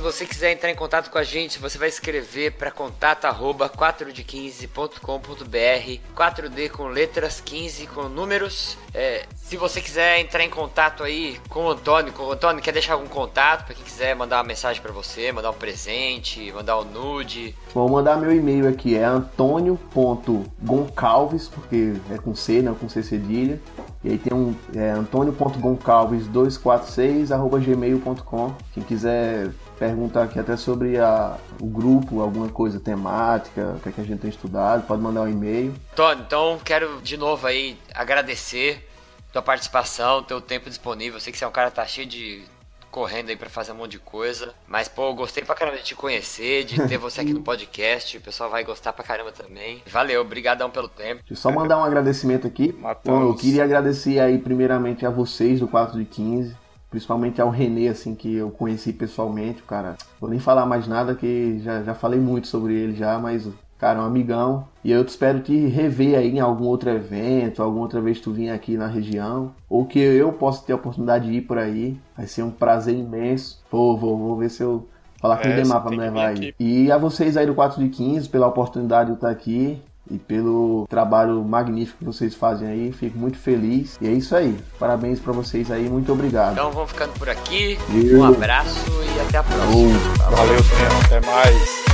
S1: Se você quiser entrar em contato com a gente, você vai escrever para contato arroba 4de15.com.br 4D com letras 15 com números. É, se você quiser entrar em contato aí com o Antônio, com o Antônio quer deixar algum contato para quem quiser mandar uma mensagem para você, mandar um presente, mandar um nude.
S3: Vou mandar meu e-mail aqui, é antônio.goncalves, porque é com C, não com C cedilha. E aí tem um é, antônio.goncalves246 arroba gmail.com. Quem quiser perguntar aqui até sobre a, o grupo, alguma coisa temática, o que, é que a gente tem estudado, pode mandar um e-mail.
S1: Tony, então quero de novo aí agradecer tua participação, teu tempo disponível. Eu sei que você é um cara que tá cheio de correndo aí para fazer um monte de coisa. Mas, pô, eu gostei pra caramba de te conhecer, de ter você aqui no podcast. O pessoal vai gostar pra caramba também. Valeu, obrigadão pelo tempo.
S3: Deixa eu só mandar um agradecimento aqui. Bom, eu queria agradecer aí primeiramente a vocês do 4 de 15 principalmente ao Renê, assim, que eu conheci pessoalmente, cara. Vou nem falar mais nada, que já, já falei muito sobre ele já, mas, cara, é um amigão. E eu espero te rever aí em algum outro evento, alguma outra vez que tu vir aqui na região, ou que eu possa ter a oportunidade de ir por aí. Vai ser um prazer imenso. Pô, vou, vou ver se eu falar com é, o Demar pra me levar aí. E a vocês aí do 4 de 15 pela oportunidade de estar aqui e pelo trabalho magnífico que vocês fazem aí. Fico muito feliz. E é isso aí. Parabéns para vocês aí. Muito obrigado.
S1: Então vamos ficando por aqui. Um abraço e até a próxima.
S2: Valeu, Valeu Até mais.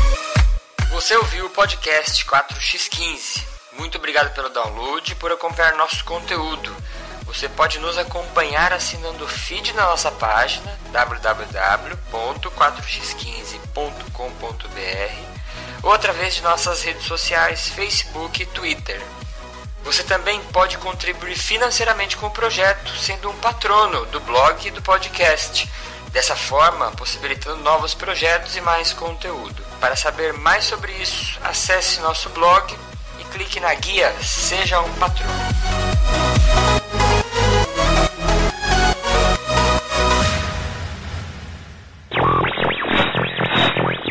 S1: Você ouviu o podcast 4x15. Muito obrigado pelo download e por acompanhar nosso conteúdo. Você pode nos acompanhar assinando o feed na nossa página www.4x15.com.br ou através de nossas redes sociais Facebook e Twitter. Você também pode contribuir financeiramente com o projeto, sendo um patrono do blog e do podcast. Dessa forma, possibilitando novos projetos e mais conteúdo. Para saber mais sobre isso, acesse nosso blog e clique na guia Seja um Patrono.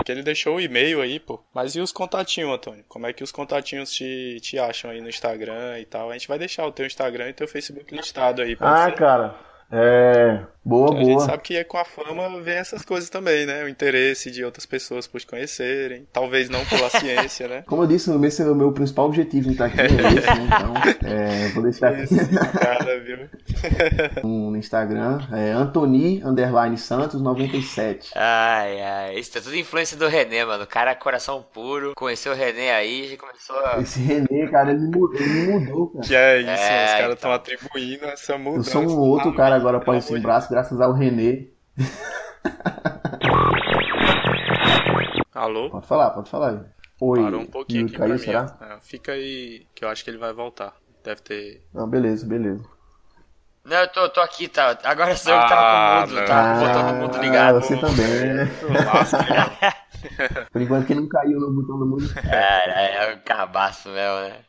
S2: Porque ele deixou o e-mail aí, pô. Mas e os contatinhos, Antônio? Como é que os contatinhos te, te acham aí no Instagram e tal? A gente vai deixar o teu Instagram e teu Facebook listado aí.
S3: Ah, ser. cara. É. Boa,
S2: então,
S3: boa.
S2: A gente sabe que com a fama vem essas coisas também, né? O interesse de outras pessoas por te conhecerem. Talvez não pela ciência, né?
S3: Como eu disse, o meu, o meu principal objetivo em estar aqui é esse, né? Então, é, vou deixar aqui. cara, viu? no Instagram, é Antoni Underline Santos 97.
S1: Ai, ai. Isso é tudo influência do René, mano. O cara é coração puro. Conheceu o René aí já começou a.
S3: Esse René, cara, ele mudou, ele mudou cara.
S2: Que é isso, é, os caras estão então... atribuindo essa mudança.
S3: Eu sou um outro cara agora após esse braço graças ao Renê.
S2: Alô?
S3: Pode falar, pode falar. Oi.
S2: Parou um pouquinho aqui caiu, será? É, fica aí, que eu acho que ele vai voltar. Deve ter.
S3: Não, beleza, beleza.
S1: Não, eu tô, tô aqui, tá. Agora sou eu que tava com o ah, mundo, tava com o botão do mundo ligado.
S3: Ah, você também, né? Por enquanto que não caiu no botão do mundo.
S1: Cara, é um cabaço mesmo, né?